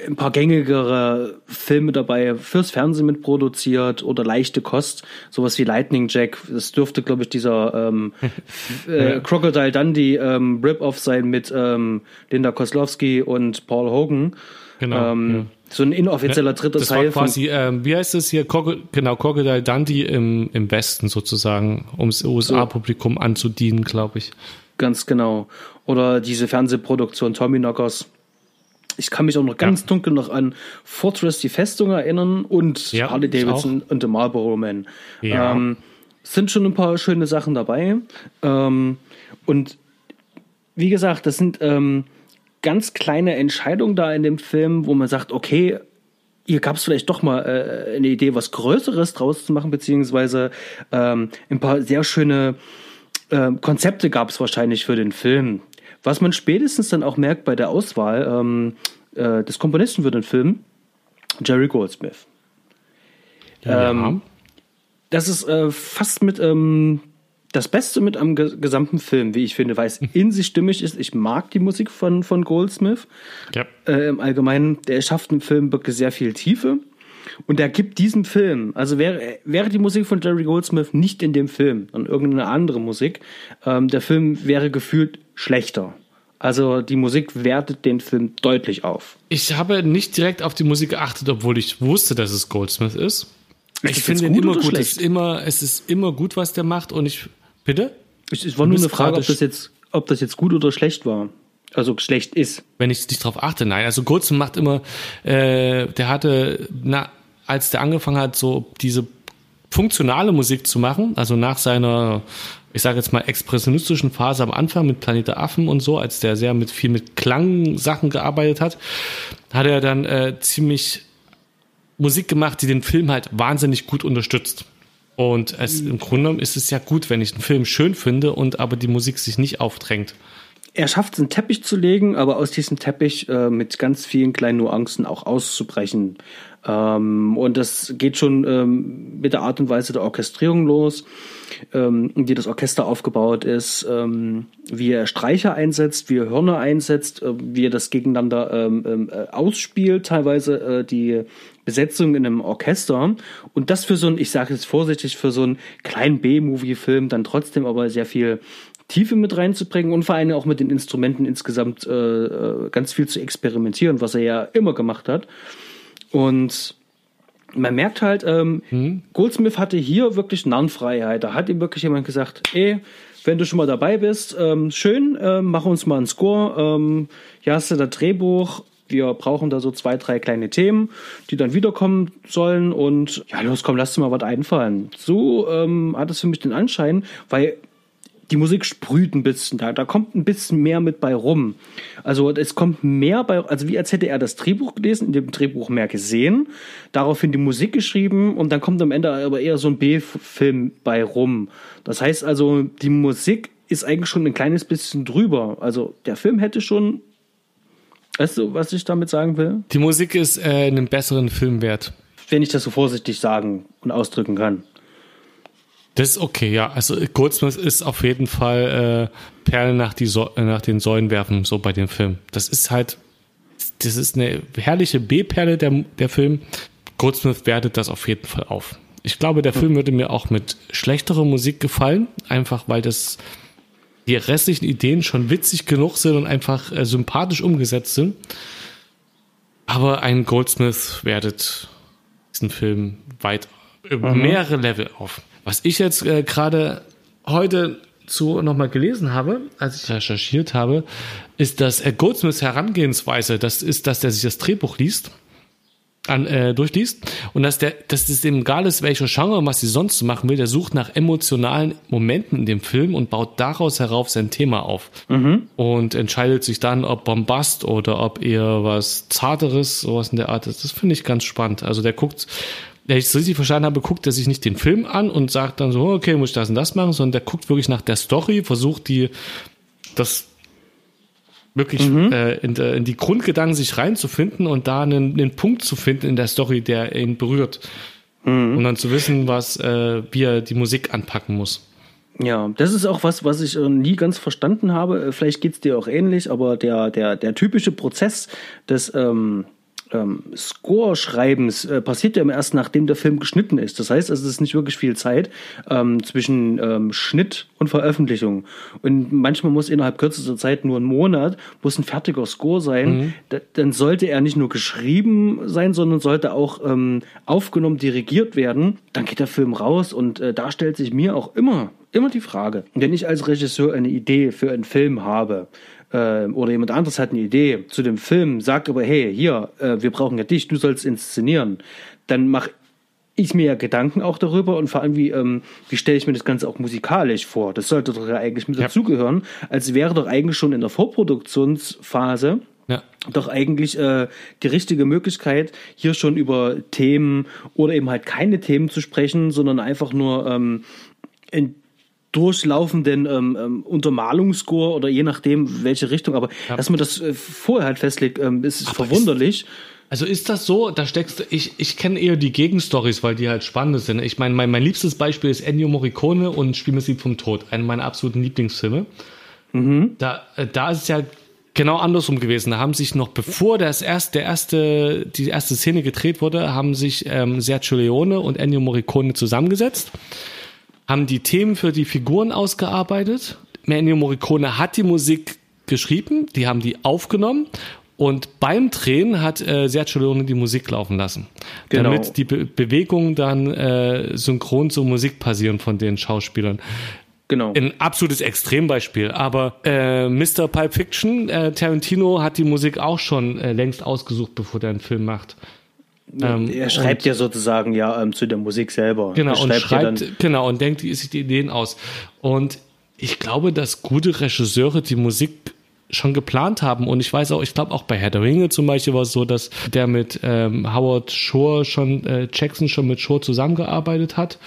[SPEAKER 1] ein paar gängigere Filme dabei fürs Fernsehen mitproduziert oder leichte Kost, sowas wie Lightning Jack. Das dürfte, glaube ich, dieser ähm, äh, Crocodile Dundee ähm, Rip-Off sein mit ähm, Linda Koslowski und Paul Hogan. Genau. Ähm, ja. So ein inoffizieller dritter
[SPEAKER 2] das
[SPEAKER 1] Teil.
[SPEAKER 2] War quasi, ähm, wie heißt es hier? Crocodile, genau, Crocodile Dundee im, im Westen sozusagen, um das USA-Publikum anzudienen, glaube ich.
[SPEAKER 1] Ganz genau. Oder diese Fernsehproduktion Tommy Knockers. Ich kann mich auch noch ganz ja. dunkel noch an Fortress die Festung erinnern und ja, Harley Davidson und The Marlboro Man. Ja. Ähm, sind schon ein paar schöne Sachen dabei. Ähm, und wie gesagt, das sind ähm, ganz kleine Entscheidungen da in dem Film, wo man sagt, okay, hier gab es vielleicht doch mal äh, eine Idee, was Größeres draus zu machen, beziehungsweise ähm, ein paar sehr schöne äh, Konzepte gab es wahrscheinlich für den Film. Was man spätestens dann auch merkt bei der Auswahl ähm, äh, des Komponisten für den Film, Jerry Goldsmith. Ja. Ähm, das ist äh, fast mit ähm, das Beste mit am gesamten Film, wie ich finde, weil es in sich stimmig ist. Ich mag die Musik von, von Goldsmith. Ja. Äh, Im Allgemeinen, der schafft im Film wirklich sehr viel Tiefe. Und er gibt diesem Film, also wäre, wäre die Musik von Jerry Goldsmith nicht in dem Film, sondern irgendeine andere Musik, ähm, der Film wäre gefühlt schlechter. Also die Musik wertet den Film deutlich auf.
[SPEAKER 2] Ich habe nicht direkt auf die Musik geachtet, obwohl ich wusste, dass es Goldsmith ist. Ich, ich finde ihn immer gut. Es ist immer, es ist immer gut, was der macht. Und ich Bitte?
[SPEAKER 1] Es war nur eine Frage, ob das, jetzt, ob das jetzt gut oder schlecht war. Also schlecht ist.
[SPEAKER 2] Wenn ich nicht drauf achte, nein. Also Goldsmith macht immer, äh, der hatte, na, als der angefangen hat, so diese funktionale Musik zu machen, also nach seiner, ich sage jetzt mal, expressionistischen Phase am Anfang mit Planet Affen und so, als der sehr mit viel mit Klangsachen gearbeitet hat, hat er dann äh, ziemlich Musik gemacht, die den Film halt wahnsinnig gut unterstützt. Und es, im Grunde genommen ist es ja gut, wenn ich einen Film schön finde und aber die Musik sich nicht aufdrängt.
[SPEAKER 1] Er schafft es, einen Teppich zu legen, aber aus diesem Teppich äh, mit ganz vielen kleinen Nuancen auch auszubrechen. Ähm, und das geht schon ähm, mit der Art und Weise der Orchestrierung los, ähm, wie das Orchester aufgebaut ist, ähm, wie er Streicher einsetzt, wie er Hörner einsetzt, äh, wie er das gegeneinander ähm, ähm, äh, ausspielt, teilweise äh, die Besetzung in einem Orchester und das für so ein, ich sage jetzt vorsichtig, für so einen kleinen B-Movie-Film dann trotzdem aber sehr viel Tiefe mit reinzubringen und vor allem auch mit den Instrumenten insgesamt äh, äh, ganz viel zu experimentieren, was er ja immer gemacht hat. Und man merkt halt, ähm, hm. Goldsmith hatte hier wirklich Narrenfreiheit. Da hat ihm wirklich jemand gesagt, ey, wenn du schon mal dabei bist, ähm, schön, ähm, mach uns mal einen Score. Ähm, hier hast du das Drehbuch, wir brauchen da so zwei, drei kleine Themen, die dann wiederkommen sollen und ja, los, komm, lass dir mal was einfallen. So ähm, hat es für mich den Anschein, weil die Musik sprüht ein bisschen, da, da kommt ein bisschen mehr mit bei rum. Also es kommt mehr bei, also wie als hätte er das Drehbuch gelesen, in dem Drehbuch mehr gesehen, daraufhin die Musik geschrieben und dann kommt am Ende aber eher so ein B-Film bei rum. Das heißt also, die Musik ist eigentlich schon ein kleines bisschen drüber. Also der Film hätte schon Weißt du, was ich damit sagen will?
[SPEAKER 2] Die Musik ist äh, einen besseren Film wert.
[SPEAKER 1] Wenn ich das so vorsichtig sagen und ausdrücken kann.
[SPEAKER 2] Das ist okay, ja. Also Goldsmith ist auf jeden Fall äh, Perlen nach, die so nach den Säulen werfen, so bei dem Film. Das ist halt, das ist eine herrliche B-Perle, der, der Film. Goldsmith wertet das auf jeden Fall auf. Ich glaube, der Film würde mir auch mit schlechterer Musik gefallen, einfach weil das die restlichen Ideen schon witzig genug sind und einfach äh, sympathisch umgesetzt sind. Aber ein Goldsmith wertet diesen Film weit über mhm. mehrere Level auf. Was ich jetzt äh, gerade heute zu nochmal gelesen habe, als ich recherchiert habe, ist, dass äh, Goldsmiths Herangehensweise, das ist, dass er sich das Drehbuch liest an, äh, durchliest und dass der, dass es dem egal ist, welcher Genre und was sie sonst machen will, der sucht nach emotionalen Momenten in dem Film und baut daraus herauf sein Thema auf mhm. und entscheidet sich dann, ob Bombast oder ob eher was Zarteres, sowas in der Art ist. Das finde ich ganz spannend. Also der guckt, wenn ich es richtig verstanden habe, guckt er sich nicht den Film an und sagt dann so, okay, muss ich das und das machen, sondern der guckt wirklich nach der Story, versucht die, das wirklich mhm. äh, in, in, die Grundgedanken sich reinzufinden und da einen, einen, Punkt zu finden in der Story, der ihn berührt. Mhm. Und dann zu wissen, was, äh, wie er die Musik anpacken muss.
[SPEAKER 1] Ja, das ist auch was, was ich äh, nie ganz verstanden habe. Äh, vielleicht geht es dir auch ähnlich, aber der, der, der typische Prozess des ähm, ähm, Score-Schreibens äh, passiert ja erst nachdem der Film geschnitten ist. Das heißt, es ist nicht wirklich viel Zeit ähm, zwischen ähm, Schnitt und Veröffentlichung. Und manchmal muss innerhalb kürzester Zeit nur ein Monat, muss ein fertiger Score sein. Mhm. dann sollte er nicht nur geschrieben sein, sondern sollte auch ähm, aufgenommen, dirigiert werden. Dann geht der Film raus und äh, da stellt sich mir auch immer immer die Frage, wenn ich als Regisseur eine Idee für einen Film habe, äh, oder jemand anderes hat eine Idee zu dem Film, sagt aber, hey, hier, äh, wir brauchen ja dich, du sollst inszenieren, dann mache ich mir ja Gedanken auch darüber und vor allem, wie, ähm, wie stelle ich mir das Ganze auch musikalisch vor? Das sollte doch ja eigentlich mit ja. dazugehören, als wäre doch eigentlich schon in der Vorproduktionsphase ja. doch eigentlich äh, die richtige Möglichkeit, hier schon über Themen oder eben halt keine Themen zu sprechen, sondern einfach nur ähm, in durchlaufenden ähm, ähm, Untermalungsscore oder je nachdem, welche Richtung. Aber ja. dass man das äh, vorher halt festlegt, ähm, ist Aber verwunderlich.
[SPEAKER 2] Ist, also ist das so, da steckst du, ich, ich kenne eher die Gegenstories, weil die halt spannend sind. Ich meine, mein, mein liebstes Beispiel ist Ennio Morricone und Spielmusik vom Tod, einer meiner absoluten Lieblingsfilme. Mhm. Da, äh, da ist es ja genau andersrum gewesen. Da haben sich noch bevor das erste, der erste, die erste Szene gedreht wurde, haben sich ähm, Sergio Leone und Ennio Morricone zusammengesetzt, haben die Themen für die Figuren ausgearbeitet. Ennio Morricone hat die Musik geschrieben, die haben die aufgenommen und beim Drehen hat äh, Sergio Leone die Musik laufen lassen, genau. damit die Be Bewegungen dann äh, synchron zur Musik passieren von den Schauspielern. Genau. Ein absolutes Extrembeispiel. Aber äh, Mr. Pipe Fiction, äh, Tarantino hat die Musik auch schon äh, längst ausgesucht, bevor der einen Film macht.
[SPEAKER 1] Ähm, er schreibt ja sozusagen ja ähm, zu der Musik selber.
[SPEAKER 2] Genau, und schreibt, genau, und denkt sich die Ideen aus. Und ich glaube, dass gute Regisseure die Musik schon geplant haben. Und ich weiß auch, ich glaube auch bei Herr der Ringe zum Beispiel war es so, dass der mit ähm, Howard Shore schon, äh, Jackson schon mit Shore zusammengearbeitet hat,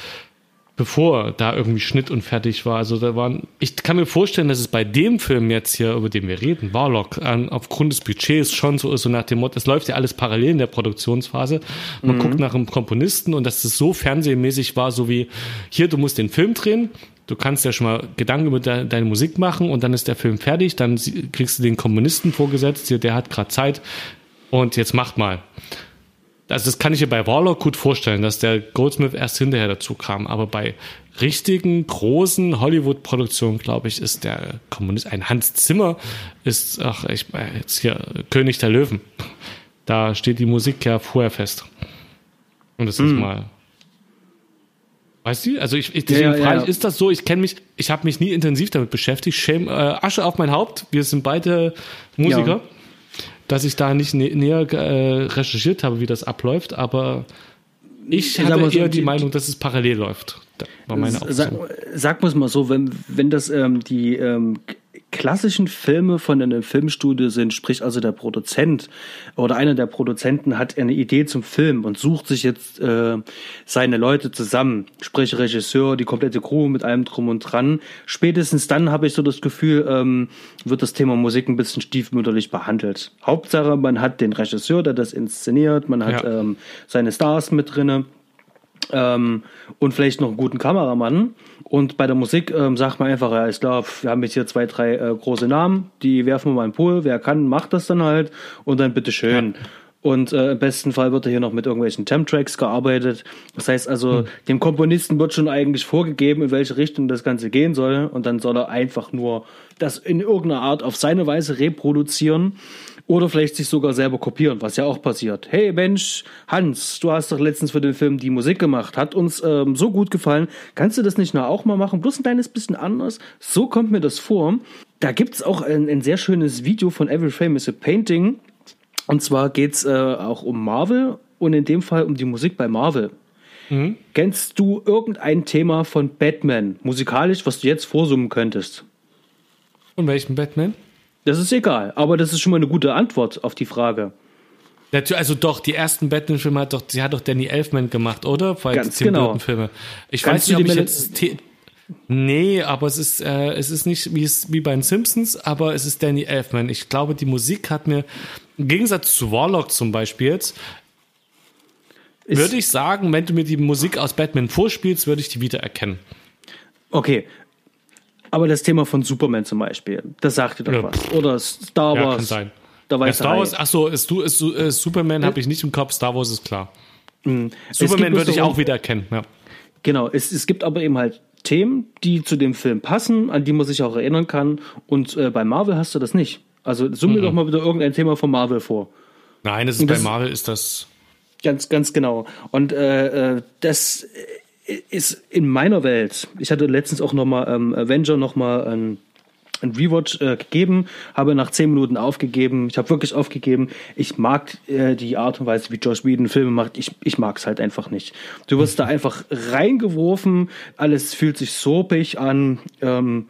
[SPEAKER 2] bevor da irgendwie Schnitt und fertig war. Also da waren, ich kann mir vorstellen, dass es bei dem Film jetzt hier, über den wir reden, Warlock, an, aufgrund des Budgets schon so ist, so nach dem Motto, es läuft ja alles parallel in der Produktionsphase. Man mhm. guckt nach einem Komponisten und dass es so fernsehmäßig war, so wie hier, du musst den Film drehen, du kannst ja schon mal Gedanken über de deine Musik machen und dann ist der Film fertig, dann kriegst du den Kommunisten vorgesetzt, der hat gerade Zeit und jetzt macht mal. Also das kann ich mir bei Warlock gut vorstellen, dass der Goldsmith erst hinterher dazu kam, aber bei richtigen großen Hollywood-Produktionen, glaube ich, ist der Kommunist, ein Hans Zimmer ist, ach, ich, jetzt hier König der Löwen. Da steht die Musik ja vorher fest. Und das mm. ist hm. mal Weißt du? Also ich, ich deswegen ja, ja, frage ich, ist das so? Ich kenne mich, ich habe mich nie intensiv damit beschäftigt. Shame, äh, Asche auf mein Haupt. Wir sind beide Musiker, ja. Dass ich da nicht nä näher äh, recherchiert habe, wie das abläuft. Aber ich, ich habe eher die, die, Meinung, dass es parallel läuft.
[SPEAKER 1] War meine sag, sag mal so, wenn wenn das ähm, die ähm, klassischen Filme von einem Filmstudio sind, sprich also der Produzent oder einer der Produzenten hat eine Idee zum Film und sucht sich jetzt äh, seine Leute zusammen, sprich Regisseur, die komplette Crew mit allem drum und dran. Spätestens dann habe ich so das Gefühl, ähm, wird das Thema Musik ein bisschen stiefmütterlich behandelt. Hauptsache, man hat den Regisseur, der das inszeniert, man hat ja. ähm, seine Stars mit drinne ähm, und vielleicht noch einen guten Kameramann. Und bei der Musik ähm, sagt man einfach, ja, ich glaube, wir haben jetzt hier zwei, drei äh, große Namen, die werfen wir mal in den Pool. Wer kann, macht das dann halt und dann bitteschön. Ja. Und äh, im besten Fall wird er hier noch mit irgendwelchen Temp-Tracks gearbeitet. Das heißt also, hm. dem Komponisten wird schon eigentlich vorgegeben, in welche Richtung das Ganze gehen soll. Und dann soll er einfach nur das in irgendeiner Art auf seine Weise reproduzieren. Oder vielleicht sich sogar selber kopieren, was ja auch passiert. Hey Mensch, Hans, du hast doch letztens für den Film die Musik gemacht, hat uns ähm, so gut gefallen. Kannst du das nicht noch auch mal machen? Bloß ein kleines bisschen anders. So kommt mir das vor. Da gibt's auch ein, ein sehr schönes Video von Every Frame is a Painting. Und zwar geht's äh, auch um Marvel und in dem Fall um die Musik bei Marvel. Mhm. Kennst du irgendein Thema von Batman, musikalisch, was du jetzt vorsummen könntest?
[SPEAKER 2] Und welchen Batman?
[SPEAKER 1] Das ist egal, aber das ist schon mal eine gute Antwort auf die Frage.
[SPEAKER 2] Also doch, die ersten Batman-Filme hat doch, sie hat doch Danny Elfman gemacht, oder?
[SPEAKER 1] Weil Ganz genau.
[SPEAKER 2] Filme. Ich Kannst weiß nicht, ob ich jetzt Nee, aber es ist, äh, es ist nicht wie, es, wie bei den Simpsons, aber es ist Danny Elfman. Ich glaube, die Musik hat mir, im Gegensatz zu Warlock zum Beispiel jetzt, würde ich sagen, wenn du mir die Musik aus Batman vorspielst, würde ich die wieder erkennen.
[SPEAKER 1] Okay, aber das Thema von Superman zum Beispiel, das sagt dir doch ja. was. Oder Star Wars. Ja, kann
[SPEAKER 2] sein. Da weiß ja, Star Wars, ach so, ist, ist, ist Superman habe ich nicht im Kopf, Star Wars ist klar. Mhm. Superman würde ich auch wieder erkennen, ja.
[SPEAKER 1] Genau, es, es gibt aber eben halt Themen, die zu dem Film passen, an die man sich auch erinnern kann. Und äh, bei Marvel hast du das nicht. Also summ mir mhm. doch mal wieder irgendein Thema von Marvel vor.
[SPEAKER 2] Nein, das ist das, bei Marvel ist das.
[SPEAKER 1] Ganz, ganz genau. Und äh, äh das ist in meiner Welt, ich hatte letztens auch nochmal ähm, Avenger nochmal ähm, einen Rewatch äh, gegeben, habe nach zehn Minuten aufgegeben. Ich habe wirklich aufgegeben. Ich mag äh, die Art und Weise, wie Josh Whedon Filme macht. Ich, ich mag es halt einfach nicht. Du wirst da einfach reingeworfen. Alles fühlt sich sopig an. Ähm,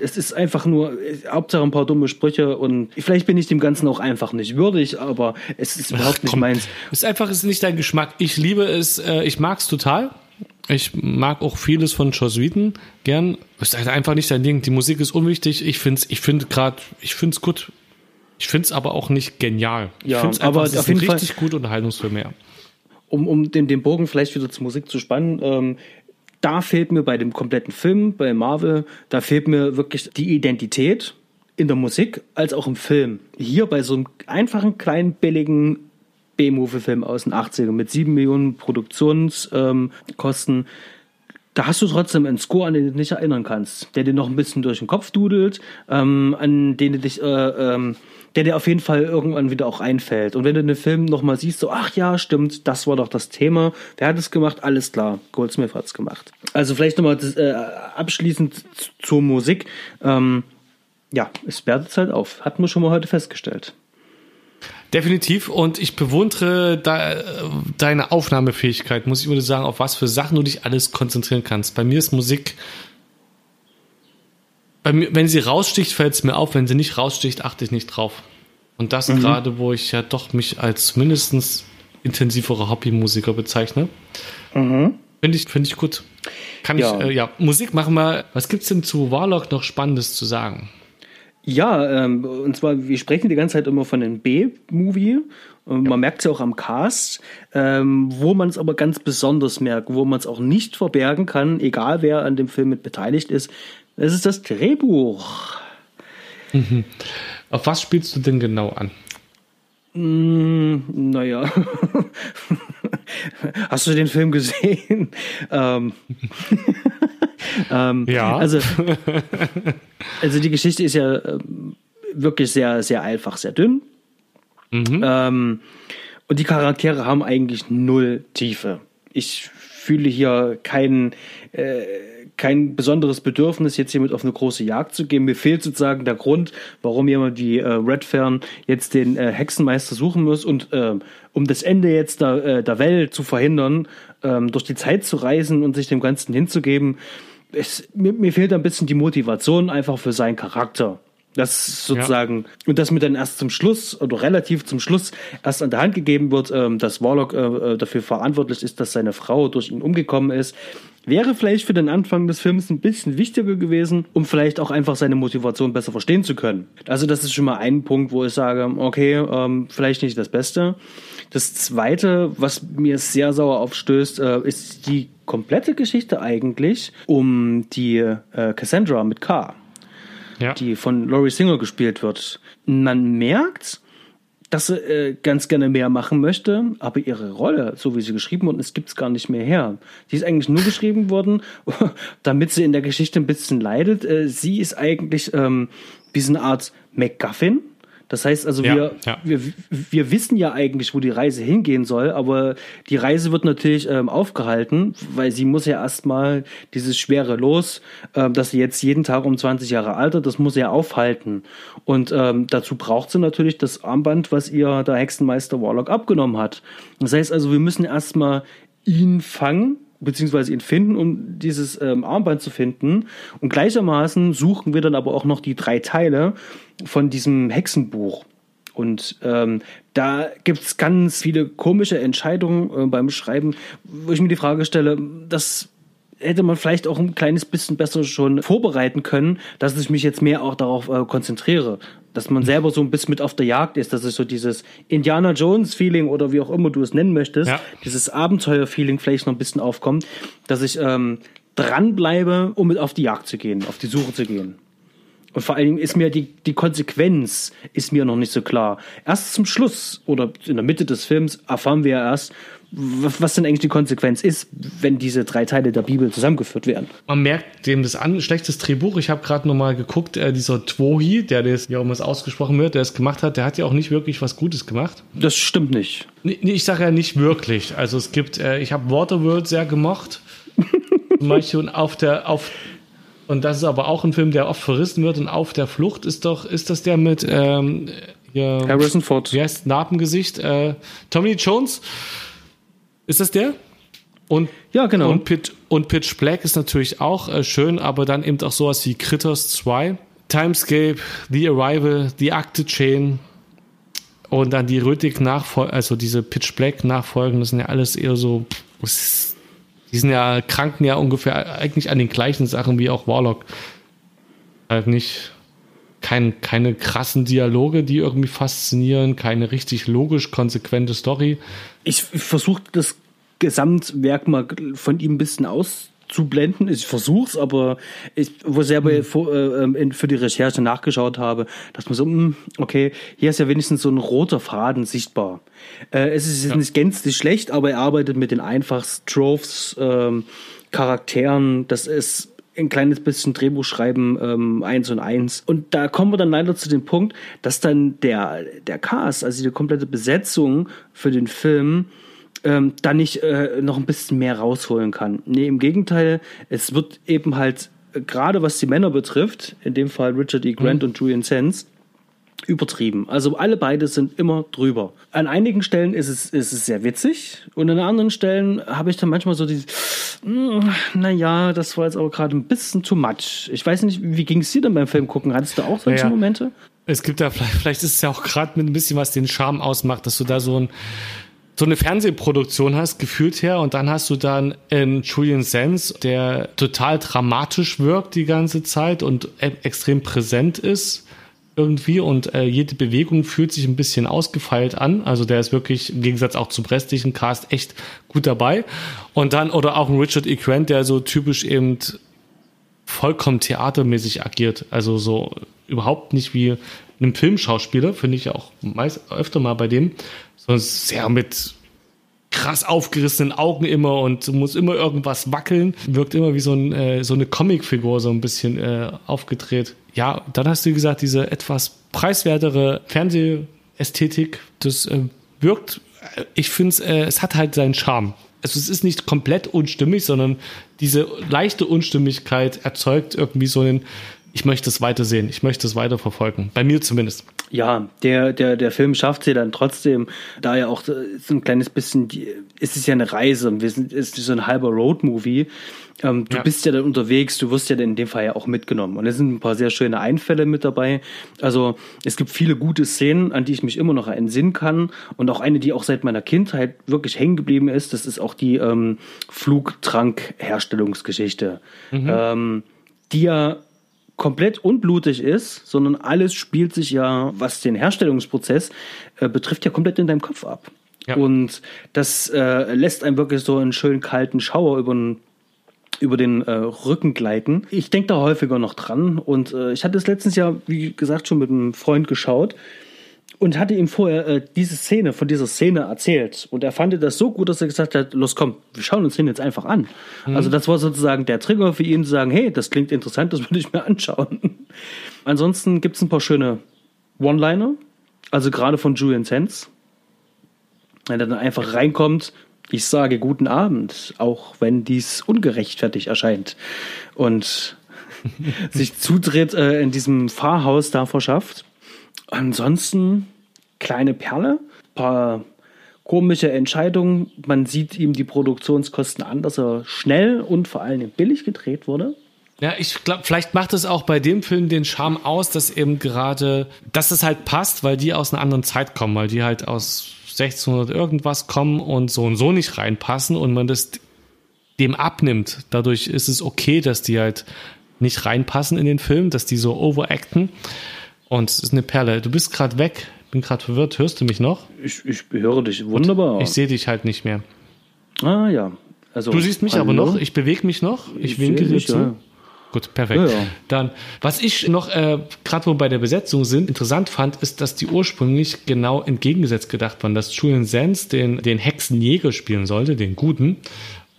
[SPEAKER 1] es ist einfach nur, Hauptsache ein paar dumme Sprüche und vielleicht bin ich dem Ganzen auch einfach nicht würdig, aber es ist überhaupt Ach, nicht meins.
[SPEAKER 2] Es ist einfach, es ist nicht dein Geschmack. Ich liebe es, äh, ich mag es total. Ich mag auch vieles von Joss Whedon gern. Es ist halt einfach nicht dein Ding. Die Musik ist unwichtig. Ich finde es, ich finde gerade, ich finde es gut. Ich finde es aber auch nicht genial.
[SPEAKER 1] Ja,
[SPEAKER 2] ich finde es
[SPEAKER 1] aber auf jeden
[SPEAKER 2] richtig Fall, gut Unterhaltungsfilm, ja.
[SPEAKER 1] Um, um den, den Bogen vielleicht wieder zur Musik zu spannen, ähm, da fehlt mir bei dem kompletten Film, bei Marvel, da fehlt mir wirklich die Identität in der Musik als auch im Film. Hier bei so einem einfachen, kleinen, billigen B-Movie-Film aus den 80ern mit sieben Millionen Produktionskosten, da hast du trotzdem einen Score, an den du dich nicht erinnern kannst, der dir noch ein bisschen durch den Kopf dudelt, ähm, an den du dich, äh, ähm, der dir auf jeden Fall irgendwann wieder auch einfällt. Und wenn du den Film nochmal siehst, so, ach ja, stimmt, das war doch das Thema, wer hat es gemacht? Alles klar, Goldsmith hat es gemacht. Also vielleicht nochmal äh, abschließend zur Musik. Ähm, ja, es wertet halt auf, hatten wir schon mal heute festgestellt.
[SPEAKER 2] Definitiv. Und ich bewundere de, deine Aufnahmefähigkeit, muss ich würde sagen, auf was für Sachen du dich alles konzentrieren kannst. Bei mir ist Musik, bei mir, wenn sie raussticht, fällt es mir auf. Wenn sie nicht raussticht, achte ich nicht drauf. Und das mhm. gerade, wo ich ja doch mich als mindestens intensivere Hobbymusiker bezeichne. Mhm. Finde ich, finde ich gut. Kann ja. ich, äh, ja, Musik machen wir. Was gibt's denn zu Warlock noch Spannendes zu sagen?
[SPEAKER 1] Ja, ähm, und zwar, wir sprechen die ganze Zeit immer von einem B-Movie. Man ja. merkt es ja auch am Cast, ähm, wo man es aber ganz besonders merkt, wo man es auch nicht verbergen kann, egal wer an dem Film mit beteiligt ist. Das ist das Drehbuch.
[SPEAKER 2] Mhm. Auf was spielst du denn genau an?
[SPEAKER 1] Mm, naja. Hast du den Film gesehen? ähm.
[SPEAKER 2] ähm, ja.
[SPEAKER 1] Also, also die Geschichte ist ja äh, wirklich sehr, sehr einfach, sehr dünn. Mhm. Ähm, und die Charaktere haben eigentlich null Tiefe. Ich fühle hier keinen äh, kein besonderes Bedürfnis, jetzt hiermit auf eine große Jagd zu gehen. Mir fehlt sozusagen der Grund, warum jemand wie äh, Redfern jetzt den äh, Hexenmeister suchen muss und äh, um das Ende jetzt der, äh, der Welt zu verhindern, ähm, durch die Zeit zu reisen und sich dem Ganzen hinzugeben. Es, mir, mir fehlt ein bisschen die Motivation einfach für seinen Charakter. Das sozusagen, ja. und das mir dann erst zum Schluss oder relativ zum Schluss erst an der Hand gegeben wird, ähm, dass Warlock äh, äh dafür verantwortlich ist, dass seine Frau durch ihn umgekommen ist. Wäre vielleicht für den Anfang des Films ein bisschen wichtiger gewesen, um vielleicht auch einfach seine Motivation besser verstehen zu können. Also das ist schon mal ein Punkt, wo ich sage, okay, ähm, vielleicht nicht das Beste. Das Zweite, was mir sehr sauer aufstößt, äh, ist die komplette Geschichte eigentlich um die äh, Cassandra mit K ja. die von Laurie Singer gespielt wird. Man merkt, dass sie äh, ganz gerne mehr machen möchte, aber ihre Rolle, so wie sie geschrieben worden ist, gibt es gar nicht mehr her. Sie ist eigentlich nur geschrieben worden, damit sie in der Geschichte ein bisschen leidet. Äh, sie ist eigentlich ähm, wie so eine Art MacGuffin das heißt also, ja, wir, ja. wir, wir wissen ja eigentlich, wo die Reise hingehen soll, aber die Reise wird natürlich ähm, aufgehalten, weil sie muss ja erstmal dieses schwere Los, ähm, dass sie jetzt jeden Tag um 20 Jahre altert, das muss sie ja aufhalten. Und ähm, dazu braucht sie natürlich das Armband, was ihr der Hexenmeister Warlock abgenommen hat. Das heißt also, wir müssen erstmal ihn fangen, beziehungsweise ihn finden, um dieses ähm, Armband zu finden. Und gleichermaßen suchen wir dann aber auch noch die drei Teile von diesem Hexenbuch. Und ähm, da gibt's ganz viele komische Entscheidungen äh, beim Schreiben, wo ich mir die Frage stelle, das hätte man vielleicht auch ein kleines bisschen besser schon vorbereiten können, dass ich mich jetzt mehr auch darauf äh, konzentriere. Dass man selber so ein bisschen mit auf der Jagd ist, dass es so dieses Indiana Jones Feeling oder wie auch immer du es nennen möchtest, ja. dieses Abenteuer Feeling vielleicht noch ein bisschen aufkommt, dass ich ähm, dranbleibe, um mit auf die Jagd zu gehen, auf die Suche zu gehen. Und vor allen Dingen ist mir die, die Konsequenz ist mir noch nicht so klar. Erst zum Schluss oder in der Mitte des Films erfahren wir erst, was denn eigentlich die Konsequenz ist, wenn diese drei Teile der Bibel zusammengeführt werden.
[SPEAKER 2] Man merkt dem das an, schlechtes Drehbuch. Ich habe gerade nochmal geguckt, äh, dieser Twohi, der das, ja, um es ausgesprochen wird, der es gemacht hat, der hat ja auch nicht wirklich was Gutes gemacht.
[SPEAKER 1] Das stimmt nicht.
[SPEAKER 2] Nee, ich sage ja nicht wirklich. Also es gibt, äh, ich habe Waterworld sehr gemocht. Zum Beispiel auf der, auf Und das ist aber auch ein Film, der oft verrissen wird und auf der Flucht ist doch, ist das der mit ähm, hier,
[SPEAKER 1] Harrison Ford.
[SPEAKER 2] Wie heißt Narbengesicht? Äh, Tommy Jones? Ist das der? Und,
[SPEAKER 1] ja, genau.
[SPEAKER 2] Und Pitch, und Pitch Black ist natürlich auch äh, schön, aber dann eben auch sowas wie Critters 2, Timescape, The Arrival, The Acte Chain und dann die Rötig Nachfolge, also diese Pitch Black Nachfolgen, das sind ja alles eher so, die sind ja, kranken ja ungefähr eigentlich an den gleichen Sachen wie auch Warlock. Halt nicht, kein, keine krassen Dialoge, die irgendwie faszinieren, keine richtig logisch konsequente Story.
[SPEAKER 1] Ich versuche das Gesamtwerk mal von ihm ein bisschen auszublenden. Ich versuch's, aber ich, wo selber mhm. für, äh, für die Recherche nachgeschaut habe, dass man so, mh, hm, okay, hier ist ja wenigstens so ein roter Faden sichtbar. Äh, es ist ja. nicht gänzlich schlecht, aber er arbeitet mit den einfachsten Trophs, ähm, Charakteren. Das ist ein kleines bisschen Drehbuch schreiben, ähm, eins und eins. Und da kommen wir dann leider zu dem Punkt, dass dann der, der Cast, also die komplette Besetzung für den Film, ähm, da nicht äh, noch ein bisschen mehr rausholen kann. Nee, im Gegenteil, es wird eben halt, äh, gerade was die Männer betrifft, in dem Fall Richard E. Grant mhm. und Julian Sands, übertrieben. Also alle beide sind immer drüber. An einigen Stellen ist es, ist es sehr witzig und an anderen Stellen habe ich dann manchmal so die, hm, naja, das war jetzt aber gerade ein bisschen too much. Ich weiß nicht, wie ging es dir denn beim Film gucken? Hattest du auch solche ja, Momente?
[SPEAKER 2] Es gibt da vielleicht, vielleicht ist es ja auch gerade mit ein bisschen was den Charme ausmacht, dass du da so ein so eine Fernsehproduktion hast, gefühlt her, und dann hast du dann ähm, Julian Sands, der total dramatisch wirkt die ganze Zeit und e extrem präsent ist irgendwie und äh, jede Bewegung fühlt sich ein bisschen ausgefeilt an. Also der ist wirklich im Gegensatz auch zum restlichen Cast echt gut dabei. Und dann, oder auch ein Richard E. Grant, der so typisch eben vollkommen theatermäßig agiert. Also so überhaupt nicht wie einem Filmschauspieler, finde ich auch meist öfter mal bei dem, sondern sehr mit krass aufgerissenen Augen immer und muss immer irgendwas wackeln. Wirkt immer wie so, ein, äh, so eine Comicfigur, so ein bisschen äh, aufgedreht. Ja, dann hast du gesagt, diese etwas preiswertere Fernsehästhetik, das äh, wirkt, äh, ich finde äh, es hat halt seinen Charme. Also es ist nicht komplett unstimmig, sondern diese leichte Unstimmigkeit erzeugt irgendwie so einen ich möchte es weitersehen, ich möchte es weiterverfolgen. Bei mir zumindest.
[SPEAKER 1] Ja, der, der, der Film schafft sie dann trotzdem, da ja auch so ein kleines bisschen, ist es ja eine Reise, wir sind, ist so ein halber Roadmovie. Ähm, du ja. bist ja dann unterwegs, du wirst ja dann in dem Fall ja auch mitgenommen. Und es sind ein paar sehr schöne Einfälle mit dabei. Also es gibt viele gute Szenen, an die ich mich immer noch entsinnen kann. Und auch eine, die auch seit meiner Kindheit wirklich hängen geblieben ist, das ist auch die ähm, Flugtrank-Herstellungsgeschichte. Mhm. Ähm, die ja komplett unblutig ist, sondern alles spielt sich ja, was den Herstellungsprozess äh, betrifft, ja komplett in deinem Kopf ab. Ja. Und das äh, lässt einem wirklich so einen schönen kalten Schauer über den über den äh, Rücken gleiten. Ich denke da häufiger noch dran und äh, ich hatte es letztens ja, wie gesagt, schon mit einem Freund geschaut und hatte ihm vorher äh, diese Szene von dieser Szene erzählt. Und er fand das so gut, dass er gesagt hat, los komm, wir schauen uns den jetzt einfach an. Mhm. Also das war sozusagen der Trigger für ihn zu sagen, hey, das klingt interessant, das würde ich mir anschauen. Ansonsten gibt es ein paar schöne One-Liner, also gerade von Julian Sands. Wenn er dann einfach reinkommt, ich sage guten Abend, auch wenn dies ungerechtfertigt erscheint. Und sich Zutritt äh, in diesem Fahrhaus da verschafft. Ansonsten kleine Perle, paar komische Entscheidungen. Man sieht ihm die Produktionskosten an, dass er schnell und vor allem billig gedreht wurde.
[SPEAKER 2] Ja, ich glaube, vielleicht macht es auch bei dem Film den Charme aus, dass eben gerade, dass es halt passt, weil die aus einer anderen Zeit kommen, weil die halt aus 1600 irgendwas kommen und so und so nicht reinpassen und man das dem abnimmt. Dadurch ist es okay, dass die halt nicht reinpassen in den Film, dass die so overacten. Und es ist eine Perle. Du bist gerade weg bin gerade verwirrt. Hörst du mich noch?
[SPEAKER 1] Ich, ich höre dich wunderbar.
[SPEAKER 2] ich sehe dich halt nicht mehr.
[SPEAKER 1] Ah ja. Also,
[SPEAKER 2] du siehst mich hallo? aber noch. Ich bewege mich noch. Ich, ich winke dir zu. Ja. Gut, perfekt. Ja, ja. Dann, was ich noch, äh, gerade wo wir bei der Besetzung sind, interessant fand, ist, dass die ursprünglich genau entgegengesetzt gedacht waren, dass Julian Sands den, den Hexenjäger spielen sollte, den Guten,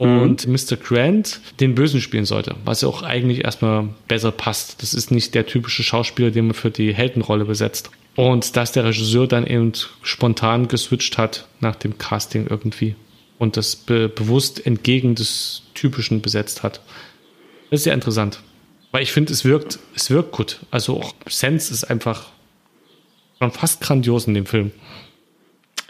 [SPEAKER 2] und mhm. Mr. Grant den Bösen spielen sollte, was ja auch eigentlich erstmal besser passt. Das ist nicht der typische Schauspieler, den man für die Heldenrolle besetzt. Und dass der Regisseur dann eben spontan geswitcht hat nach dem Casting irgendwie und das be bewusst entgegen des Typischen besetzt hat. Das ist sehr interessant. Weil ich finde, es wirkt, es wirkt gut. Also auch Sense ist einfach schon fast grandios in dem Film.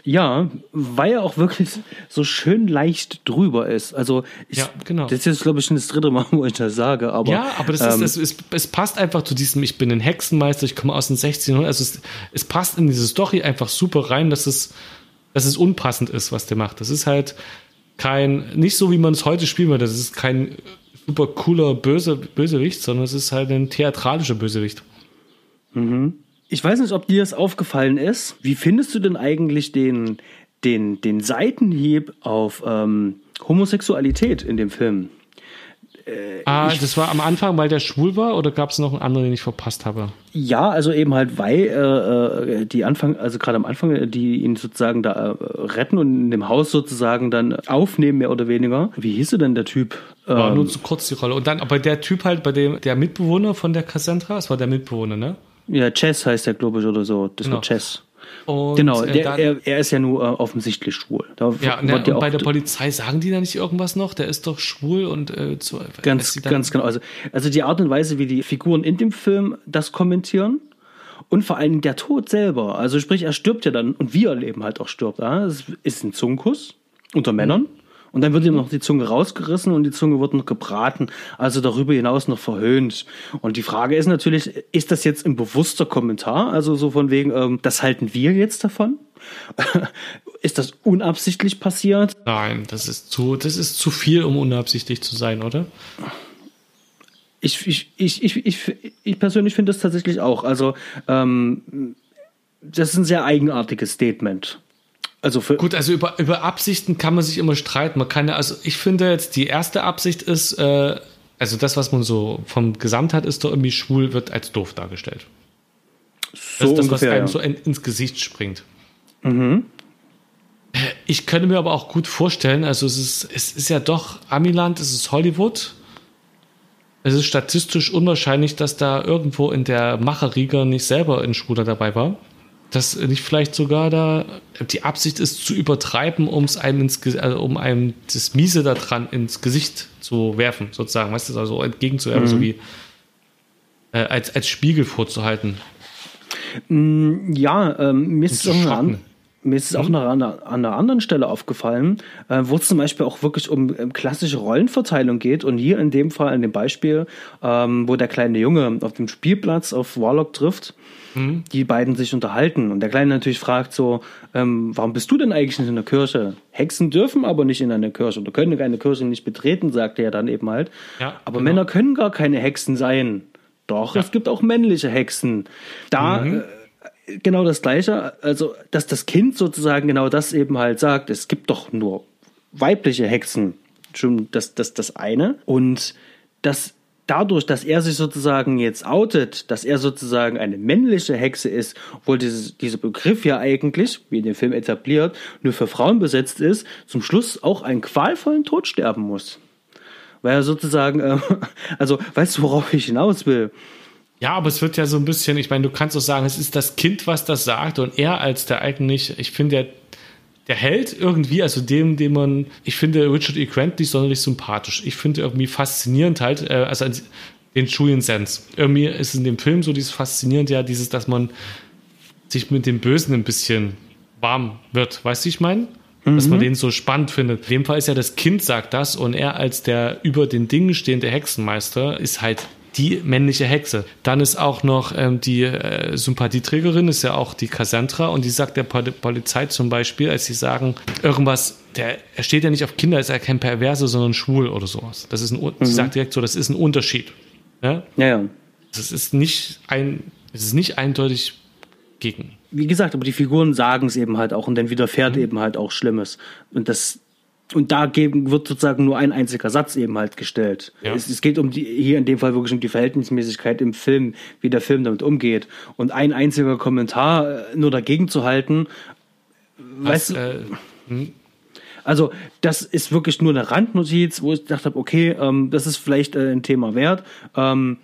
[SPEAKER 1] Ja, weil er auch wirklich so schön leicht drüber ist. Also ich,
[SPEAKER 2] Ja, genau.
[SPEAKER 1] das ist jetzt, glaube ich, schon das dritte Mal, wo ich das sage. Aber,
[SPEAKER 2] Ja, aber das
[SPEAKER 1] ähm,
[SPEAKER 2] ist, das ist, es passt einfach zu diesem, ich bin ein Hexenmeister, ich komme aus den 1600. Also es, es passt in diese Story einfach super rein, dass es, dass es unpassend ist, was der macht. Das ist halt kein, nicht so wie man es heute spielen würde. Das ist kein super cooler Böse, Bösewicht, sondern es ist halt ein theatralischer Bösewicht.
[SPEAKER 1] Ich weiß nicht, ob dir das aufgefallen ist. Wie findest du denn eigentlich den, den, den Seitenhieb auf ähm, Homosexualität in dem Film?
[SPEAKER 2] Ah, das war am Anfang, weil der schwul war, oder gab es noch einen anderen, den ich verpasst habe?
[SPEAKER 1] Ja, also eben halt, weil äh, äh, die Anfang, also gerade am Anfang, äh, die ihn sozusagen da äh, retten und in dem Haus sozusagen dann aufnehmen, mehr oder weniger. Wie hieß denn der Typ?
[SPEAKER 2] War
[SPEAKER 1] Ähm,
[SPEAKER 2] nur zu kurz die Rolle. Und dann, aber der Typ halt, bei dem, der Mitbewohner von der Cassandra, es war der Mitbewohner, ne?
[SPEAKER 1] Ja, Chess heißt der, glaube ich, oder so. Das
[SPEAKER 2] Genau.
[SPEAKER 1] war Chess.
[SPEAKER 2] Und,
[SPEAKER 1] Genau,
[SPEAKER 2] äh,
[SPEAKER 1] der,
[SPEAKER 2] dann-
[SPEAKER 1] er, er ist ja nur äh, offensichtlich schwul. Da
[SPEAKER 2] Ja, ne, und bei der Polizei sagen die da nicht irgendwas noch? Der ist doch schwul und äh, zu, als
[SPEAKER 1] Ganz, ganz genau. Also, also die Art und Weise, wie die Figuren in dem Film das kommentieren und vor allem der Tod selber. Also sprich, er stirbt ja dann und wir erleben halt auch stirbt. Ja? Es ist ein Zungenkuss unter Männern. Und dann wird ihm noch die Zunge rausgerissen und die Zunge wird noch gebraten, also darüber hinaus noch verhöhnt. Und die Frage ist natürlich, ist das jetzt ein bewusster Kommentar? Also so von wegen, ähm, das halten wir jetzt davon? ist das unabsichtlich passiert?
[SPEAKER 2] Nein, das ist zu, das ist zu viel, um unabsichtlich zu sein, oder?
[SPEAKER 1] Ich, ich, ich, ich, ich, ich persönlich finde das tatsächlich auch. Also, ähm, das ist ein sehr eigenartiges Statement. Also für,
[SPEAKER 2] Gut, also über, über Absichten kann man sich immer streiten. Man kann ja, also ich finde jetzt, die erste Absicht ist, äh, also das, was man so vom Gesamt hat, ist doch irgendwie schwul, wird als doof dargestellt. Das
[SPEAKER 1] so
[SPEAKER 2] ist das, was
[SPEAKER 1] ungefähr.
[SPEAKER 2] einem
[SPEAKER 1] ja.
[SPEAKER 2] so in, ins Gesicht springt. Ich könnte mir aber auch gut vorstellen, also es ist, es ist ja doch Amiland, es ist Hollywood. Es ist statistisch unwahrscheinlich, dass da irgendwo in der Macherriege nicht selber ein Schwuler dabei war. Dass nicht vielleicht sogar da die Absicht ist, zu übertreiben, um es einem ins, also um einem das Miese da dran ins Gesicht zu werfen, sozusagen, weißt du, also entgegenzuwerfen, so wie äh, als, als Spiegel vorzuhalten.
[SPEAKER 1] Ja, ähm, mir ist es mir ist es auch noch an, einer, an einer anderen Stelle aufgefallen, äh, wo es zum Beispiel auch wirklich um ähm, klassische Rollenverteilung geht. Und hier in dem Fall, in dem Beispiel, ähm, wo der kleine Junge auf dem Spielplatz auf Warlock trifft, die beiden sich unterhalten. Und der Kleine natürlich fragt so, ähm, warum bist du denn eigentlich nicht in der Kirche? Hexen dürfen aber nicht in eine Kirche oder können eine Kirche nicht betreten, sagt er dann eben halt.
[SPEAKER 2] Ja,
[SPEAKER 1] aber
[SPEAKER 2] genau.
[SPEAKER 1] Männer können gar keine Hexen sein. Doch, es gibt auch männliche Hexen. Da äh, genau das Gleiche, also dass das Kind sozusagen genau das eben halt sagt, es gibt doch nur weibliche Hexen. Schon das, das, das eine. Und dass dadurch, dass er sich sozusagen jetzt outet, dass er sozusagen eine männliche Hexe ist, obwohl dieses, dieser Begriff ja eigentlich, wie in dem Film etabliert, nur für Frauen besetzt ist, zum Schluss auch einen qualvollen Tod sterben muss. Weil er sozusagen, äh, also weißt du, worauf ich hinaus will?
[SPEAKER 2] Ja, aber es wird ja so ein bisschen, ich meine, du kannst doch sagen, es ist das Kind, was das sagt und er als der eigentlich, ich finde, der, der Held irgendwie, also dem, dem man, ich finde Richard E. Grant nicht sonderlich sympathisch. Ich finde irgendwie faszinierend halt, äh, also den Julian Sense. Irgendwie ist in dem Film so dieses faszinierend ja, dieses, dass man sich mit dem Bösen ein bisschen warm wird. Weißt du, ich meine? Dass man den so spannend findet. In dem Fall ist ja das Kind sagt das und er als der über den Dingen stehende Hexenmeister ist halt die männliche Hexe. Dann ist auch noch ähm, die äh, Sympathieträgerin, ist ja auch die Cassandra und die sagt der Pol Polizei zum Beispiel, als sie sagen, irgendwas, der, er steht ja nicht auf Kinder, ist ja kein Perverse, sondern schwul oder sowas. Das ist ein, Un- Sie sagt direkt so, das ist ein Unterschied. Ja?
[SPEAKER 1] Ja, ja.
[SPEAKER 2] Das ist nicht ein, es ist nicht eindeutig gegen.
[SPEAKER 1] Wie gesagt, aber die Figuren sagen es eben halt auch und dann widerfährt eben halt auch Schlimmes. Und das und dagegen wird sozusagen nur ein einziger Satz eben halt gestellt.
[SPEAKER 2] Ja.
[SPEAKER 1] Es, es geht um die, hier in dem Fall wirklich um die Verhältnismäßigkeit im Film, wie der Film damit umgeht. Und ein einziger Kommentar äh, nur dagegen zu halten, weißt du,
[SPEAKER 2] äh, hm,
[SPEAKER 1] also das ist wirklich nur eine Randnotiz, wo ich gedacht habe, okay, ähm, das ist vielleicht äh, ein Thema wert. Ähm,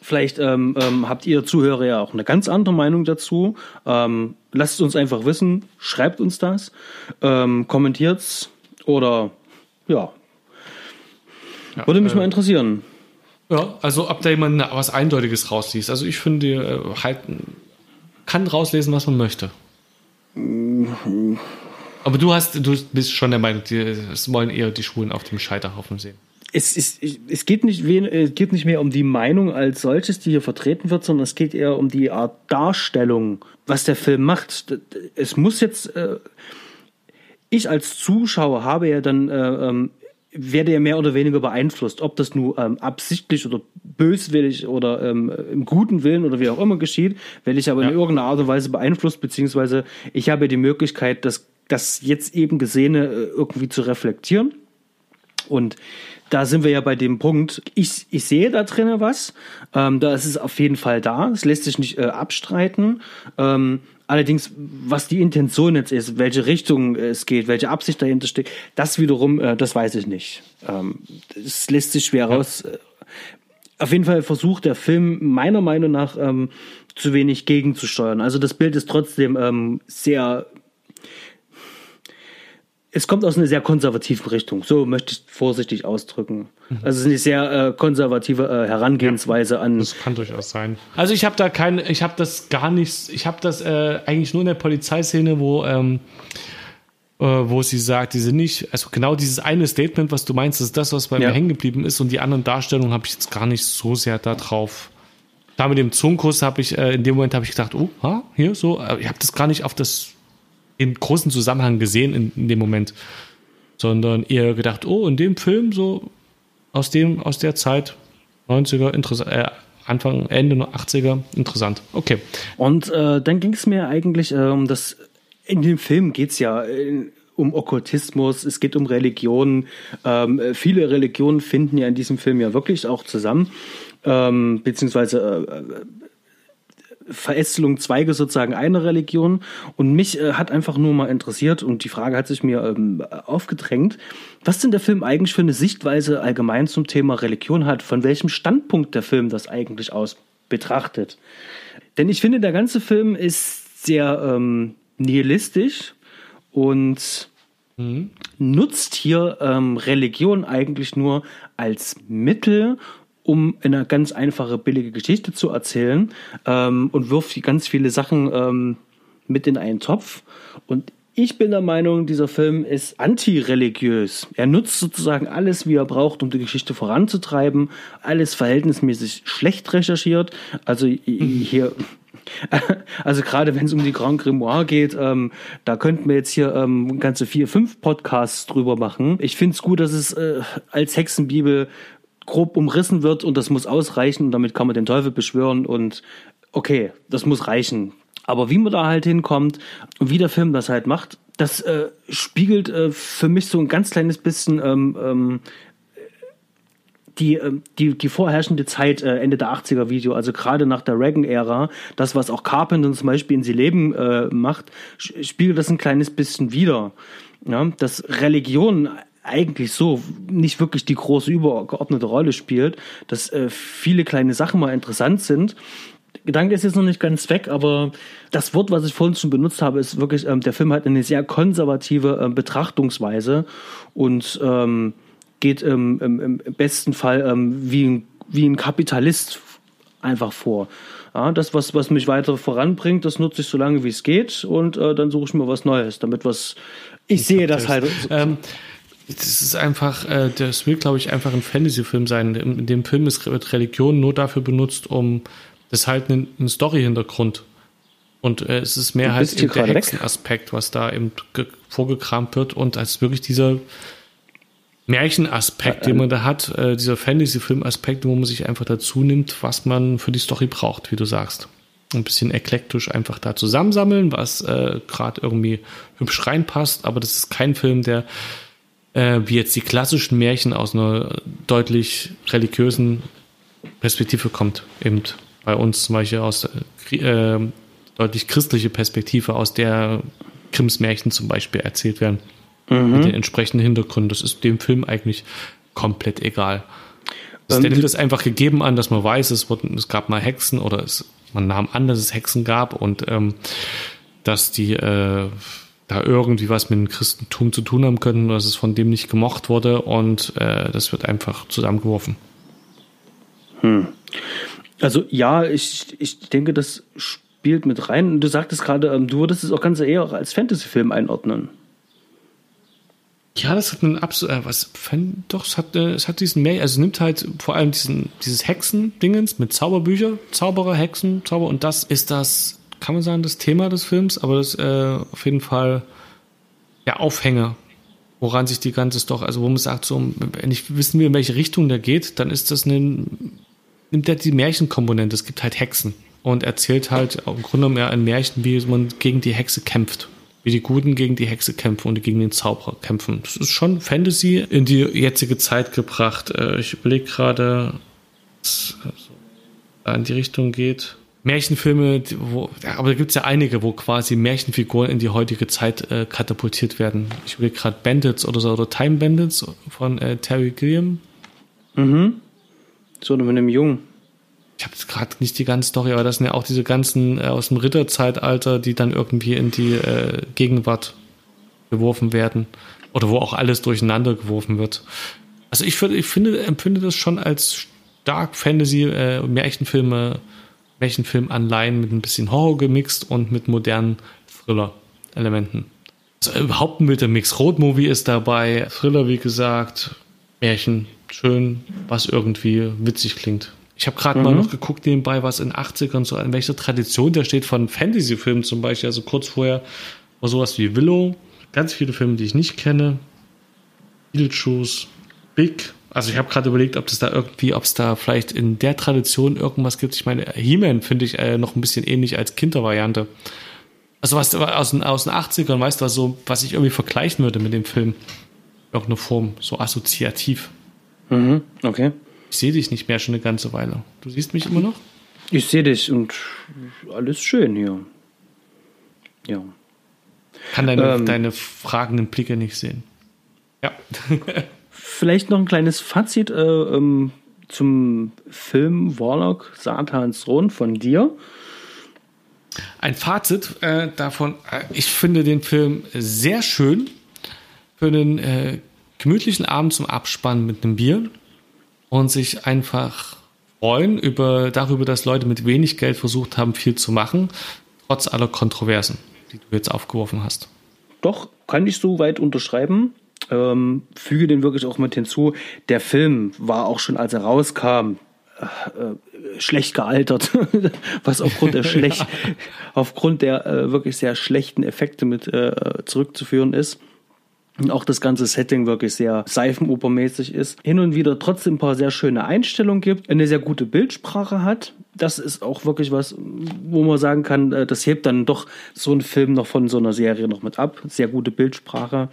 [SPEAKER 1] vielleicht ähm, ähm, habt ihr Zuhörer ja auch eine ganz andere Meinung dazu. Ähm, lasst uns einfach wissen, schreibt uns das, ähm, kommentiert's oder ja.
[SPEAKER 2] ja,
[SPEAKER 1] Würde mich
[SPEAKER 2] äh,
[SPEAKER 1] mal interessieren.
[SPEAKER 2] Ja, also ob da jemand was Eindeutiges rausliest. Also ich finde, äh, halt kann rauslesen, was man möchte. Aber du hast, du bist schon der Meinung, es wollen eher die Schulen auf dem Scheiterhaufen sehen.
[SPEAKER 1] Es, ist, es geht, nicht, es geht nicht mehr um die Meinung als solches, die hier vertreten wird, sondern es geht eher um die Art Darstellung, was der Film macht. Es muss jetzt, äh, ich als Zuschauer habe ja dann äh, ähm, werde ja mehr oder weniger beeinflusst, ob das nur ähm, absichtlich oder böswillig oder ähm, im guten Willen oder wie auch immer geschieht, werde ich aber ja. in irgendeiner Art und Weise beeinflusst, beziehungsweise ich habe die Möglichkeit, das, das jetzt eben Gesehene äh, irgendwie zu reflektieren. Und da sind wir ja bei dem Punkt, ich, ich sehe da drinnen was, ähm, da ist es auf jeden Fall da, es lässt sich nicht äh, abstreiten. Ähm, Allerdings, was die Intention jetzt ist, welche Richtung es geht, welche Absicht dahinter steht, das wiederum, äh, das weiß ich nicht. Ähm, das lässt sich schwer ja. raus. Auf jeden Fall versucht der Film meiner Meinung nach ähm, zu wenig gegenzusteuern. Also das Bild ist trotzdem ähm, sehr es kommt aus einer sehr konservativen Richtung. So möchte ich vorsichtig ausdrücken. Mhm. Also es ist eine sehr äh, konservative äh, Herangehensweise
[SPEAKER 2] ja,
[SPEAKER 1] an.
[SPEAKER 2] Das kann durchaus sein. Also ich habe da kein, ich habe das gar nicht, ich habe das äh, eigentlich nur in der Polizeiszene, wo ähm, äh, wo sie sagt, die sind nicht, also genau dieses eine Statement, was du meinst, ist das, was bei ja. mir hängen geblieben ist und die anderen Darstellungen habe ich jetzt gar nicht so sehr da drauf. Da mit dem Zungenkuss habe ich äh, in dem Moment habe ich gedacht, oh, ha, hier so, äh, ich habe das gar nicht auf das im großen Zusammenhang gesehen in, in dem Moment, sondern eher gedacht, oh, in dem Film so aus dem aus der Zeit 90er interessant, äh, Anfang Ende 80er interessant. Okay.
[SPEAKER 1] Und äh, dann ging es mir eigentlich äh, um das. In dem Film geht es ja äh, um Okkultismus, es geht um Religion. Ähm, viele Religionen finden ja in diesem Film ja wirklich auch zusammen, ähm, beziehungsweise äh, Verästelung Zweige sozusagen einer Religion. Und mich äh, hat einfach nur mal interessiert und die Frage hat sich mir ähm, aufgedrängt, was denn der Film eigentlich für eine Sichtweise allgemein zum Thema Religion hat, von welchem Standpunkt der Film das eigentlich aus betrachtet. Denn ich finde, der ganze Film ist sehr ähm, nihilistisch und mhm. nutzt hier ähm, Religion eigentlich nur als Mittel, um eine ganz einfache, billige Geschichte zu erzählen ähm, und wirft ganz viele Sachen ähm, mit in einen Topf. Und ich bin der Meinung, dieser Film ist antireligiös. Er nutzt sozusagen alles, wie er braucht, um die Geschichte voranzutreiben. Alles verhältnismäßig schlecht recherchiert. Also hier, also gerade wenn es um die Grand Grimoire geht, ähm, da könnten wir jetzt hier ähm, ganze vier, fünf Podcasts drüber machen. Ich finde es gut, dass es äh, als Hexenbibel grob umrissen wird und das muss ausreichen und damit kann man den Teufel beschwören und okay, das muss reichen. Aber wie man da halt hinkommt und wie der Film das halt macht, das äh, spiegelt äh, für mich so ein ganz kleines bisschen ähm, ähm, die, ähm, die, die vorherrschende Zeit äh, Ende der 80er Video, also gerade nach der Reagan-Ära, das, was auch Carpenter zum Beispiel in sie Leben äh, macht, spiegelt das ein kleines bisschen wieder. Ja, dass Religion eigentlich so nicht wirklich die große übergeordnete Rolle spielt, dass äh, viele kleine Sachen mal interessant sind. Gedanke ist jetzt noch nicht ganz weg, aber das Wort, was ich vorhin schon benutzt habe, ist wirklich, ähm, der Film hat eine sehr konservative äh, Betrachtungsweise und ähm, geht ähm, im, im, besten Fall ähm, wie, ein, wie ein Kapitalist einfach vor. Ja, das, was, was mich weiter voranbringt, das nutze ich so lange, wie es geht und äh, dann suche ich mir was Neues, damit was. Ich sehe das halt.
[SPEAKER 2] Ähm, das ist einfach, äh, das will, glaube ich, einfach ein Fantasy-Film sein. In dem Film ist, wird Religion nur dafür benutzt, um das halt einen, einen Story-Hintergrund. Und äh, es ist mehr halt der Hexenaspekt, was da eben vorgekramt wird und als wirklich dieser Märchenaspekt, den man da hat, äh, dieser Fantasy-Film-Aspekt, wo man sich einfach dazu nimmt, was man für die Story braucht, wie du sagst. Ein bisschen eklektisch einfach da zusammensammeln, was äh, gerade irgendwie hübsch reinpasst, aber das ist kein Film, der äh, wie jetzt die klassischen Märchen aus einer deutlich religiösen Perspektive kommt. Eben bei uns zum Beispiel aus äh, deutlich christliche Perspektive, aus der Grimms Märchen zum Beispiel erzählt werden. Mhm. Mit den entsprechenden Hintergründen. Das ist dem Film eigentlich komplett egal. Das, der nimmt es einfach gegeben an, dass man weiß, es, wurde, es gab mal Hexen oder es, man nahm an, dass es Hexen gab und ähm, dass die äh, da irgendwie was mit dem Christentum zu tun haben könnten, dass es von dem nicht gemocht wurde und äh, das wird einfach zusammengeworfen.
[SPEAKER 1] Hm. Also ja, ich, ich denke, das spielt mit rein. Du sagtest gerade, ähm, du würdest es auch ganz eher auch als Fantasy-Film einordnen.
[SPEAKER 2] Ja, das hat einen absolut, äh, was, Fan, doch, es hat, äh, es hat diesen mehr, also nimmt halt vor allem diesen, dieses Hexen-Dingens mit Zauberbücher, Zauberer, Hexen, Zauber, und das ist das, kann man sagen, das Thema des Films, aber das äh, auf jeden Fall der Aufhänger, woran sich die ganze doch, also wo man sagt, so, wenn ich wissen will, in welche Richtung der geht, dann ist das ein, nimmt er die Märchenkomponente, es gibt halt Hexen und erzählt halt im Grunde genommen ein Märchen, wie man gegen die Hexe kämpft wie die Guten gegen die Hexe kämpfen und gegen den Zauberer kämpfen. Das ist schon Fantasy in die jetzige Zeit gebracht. Äh, ich überlege gerade, was also in die Richtung geht. Märchenfilme, wo, aber da gibt es ja einige, wo quasi Märchenfiguren in die heutige Zeit äh, katapultiert werden. Ich überlege gerade Bandits oder so, oder Time Bandits von äh, Terry Gilliam.
[SPEAKER 1] Mhm. So mit einem Jungen
[SPEAKER 2] ich habe jetzt gerade nicht die ganze Story, aber das sind ja auch diese ganzen äh, aus dem Ritterzeitalter, die dann irgendwie in die äh, Gegenwart geworfen werden. Oder wo auch alles durcheinander geworfen wird. Also ich, ich finde, empfinde das schon als stark Fantasy, äh, Märchenfilme, Märchenfilm-Anleihen mit ein bisschen Horror gemixt und mit modernen Thriller-Elementen. Also überhaupt ein wilder Mix. Road-Movie ist dabei, Thriller, wie gesagt, Märchen, schön, was irgendwie witzig klingt. Ich habe gerade mhm. mal noch geguckt nebenbei, was in 80ern so, in welcher Tradition der steht von Fantasy-Filmen zum Beispiel. Also kurz vorher war sowas wie Willow, ganz viele Filme, die ich nicht kenne. Beetlejuice, Big. Also ich habe gerade überlegt, ob das da irgendwie, ob es da vielleicht in der Tradition irgendwas gibt. Ich meine, He-Man finde ich äh, noch ein bisschen ähnlich als Kindervariante. Also was aus den, aus den 80ern, weißt du, was, so, was ich irgendwie vergleichen würde mit dem Film. Irgendeine Form, so assoziativ.
[SPEAKER 1] Mhm, okay.
[SPEAKER 2] Ich sehe dich nicht mehr schon eine ganze Weile. Du siehst mich immer noch?
[SPEAKER 1] Ich sehe dich und alles schön hier. Ja.
[SPEAKER 2] Kann deine, ähm, deine fragenden Blicke nicht sehen. Ja.
[SPEAKER 1] vielleicht noch ein kleines Fazit äh, ähm, zum Film Warlock, Satans Thron von dir.
[SPEAKER 2] Ein Fazit äh, davon, äh, ich finde den Film sehr schön für einen äh, gemütlichen Abend zum Abspannen mit einem Bier und sich einfach freuen über, darüber, dass Leute mit wenig Geld versucht haben, viel zu machen, trotz aller Kontroversen, die du jetzt aufgeworfen hast.
[SPEAKER 1] Doch, kann ich so weit unterschreiben. Ähm, füge den wirklich auch mit hinzu. Der Film war auch schon, als er rauskam, äh, äh schlecht gealtert, was aufgrund der schlecht, aufgrund der äh, wirklich sehr schlechten Effekte mit äh, zurückzuführen ist und auch das ganze Setting wirklich sehr seifenopermäßig ist. Hin und wieder trotzdem ein paar sehr schöne Einstellungen gibt, eine sehr gute Bildsprache hat. Das ist auch wirklich was, wo man sagen kann, äh, das hebt dann doch so einen Film noch von so einer Serie noch mit ab. Sehr gute Bildsprache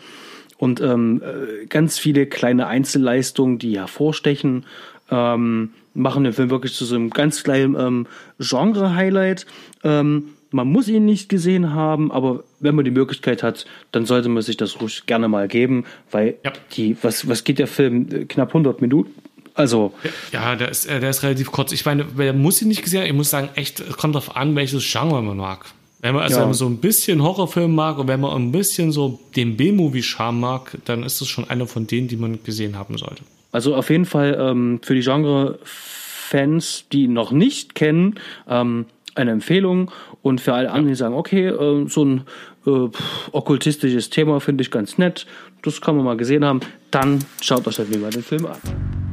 [SPEAKER 1] und ähm, äh, ganz viele kleine Einzelleistungen, die hervorstechen, ähm, machen den Film wirklich zu so einem ganz kleinen ähm, Genre-Highlight. Ähm, man muss ihn nicht gesehen haben, aber wenn man die Möglichkeit hat, dann sollte man sich das ruhig gerne mal geben, weil ja. die, was, was geht der Film? Knapp 100 Minuten. Also.
[SPEAKER 2] Ja, der ist, äh, der ist relativ kurz. Ich meine, wer muss ihn nicht gesehen haben? Ich muss sagen, echt, es kommt darauf an, welches Genre man mag. Wenn man, also ja. so ein bisschen Horrorfilm mag und wenn man ein bisschen so den B-Movie-Charme mag, dann ist das schon einer von denen, die man gesehen haben sollte.
[SPEAKER 1] Also auf jeden Fall ähm, für die Genre-Fans, die ihn noch nicht kennen, ähm, eine Empfehlung und für alle anderen, die sagen, okay, äh, so ein äh, okkultistisches Thema finde ich ganz nett, das kann man mal gesehen haben, dann schaut euch halt mal den Film an.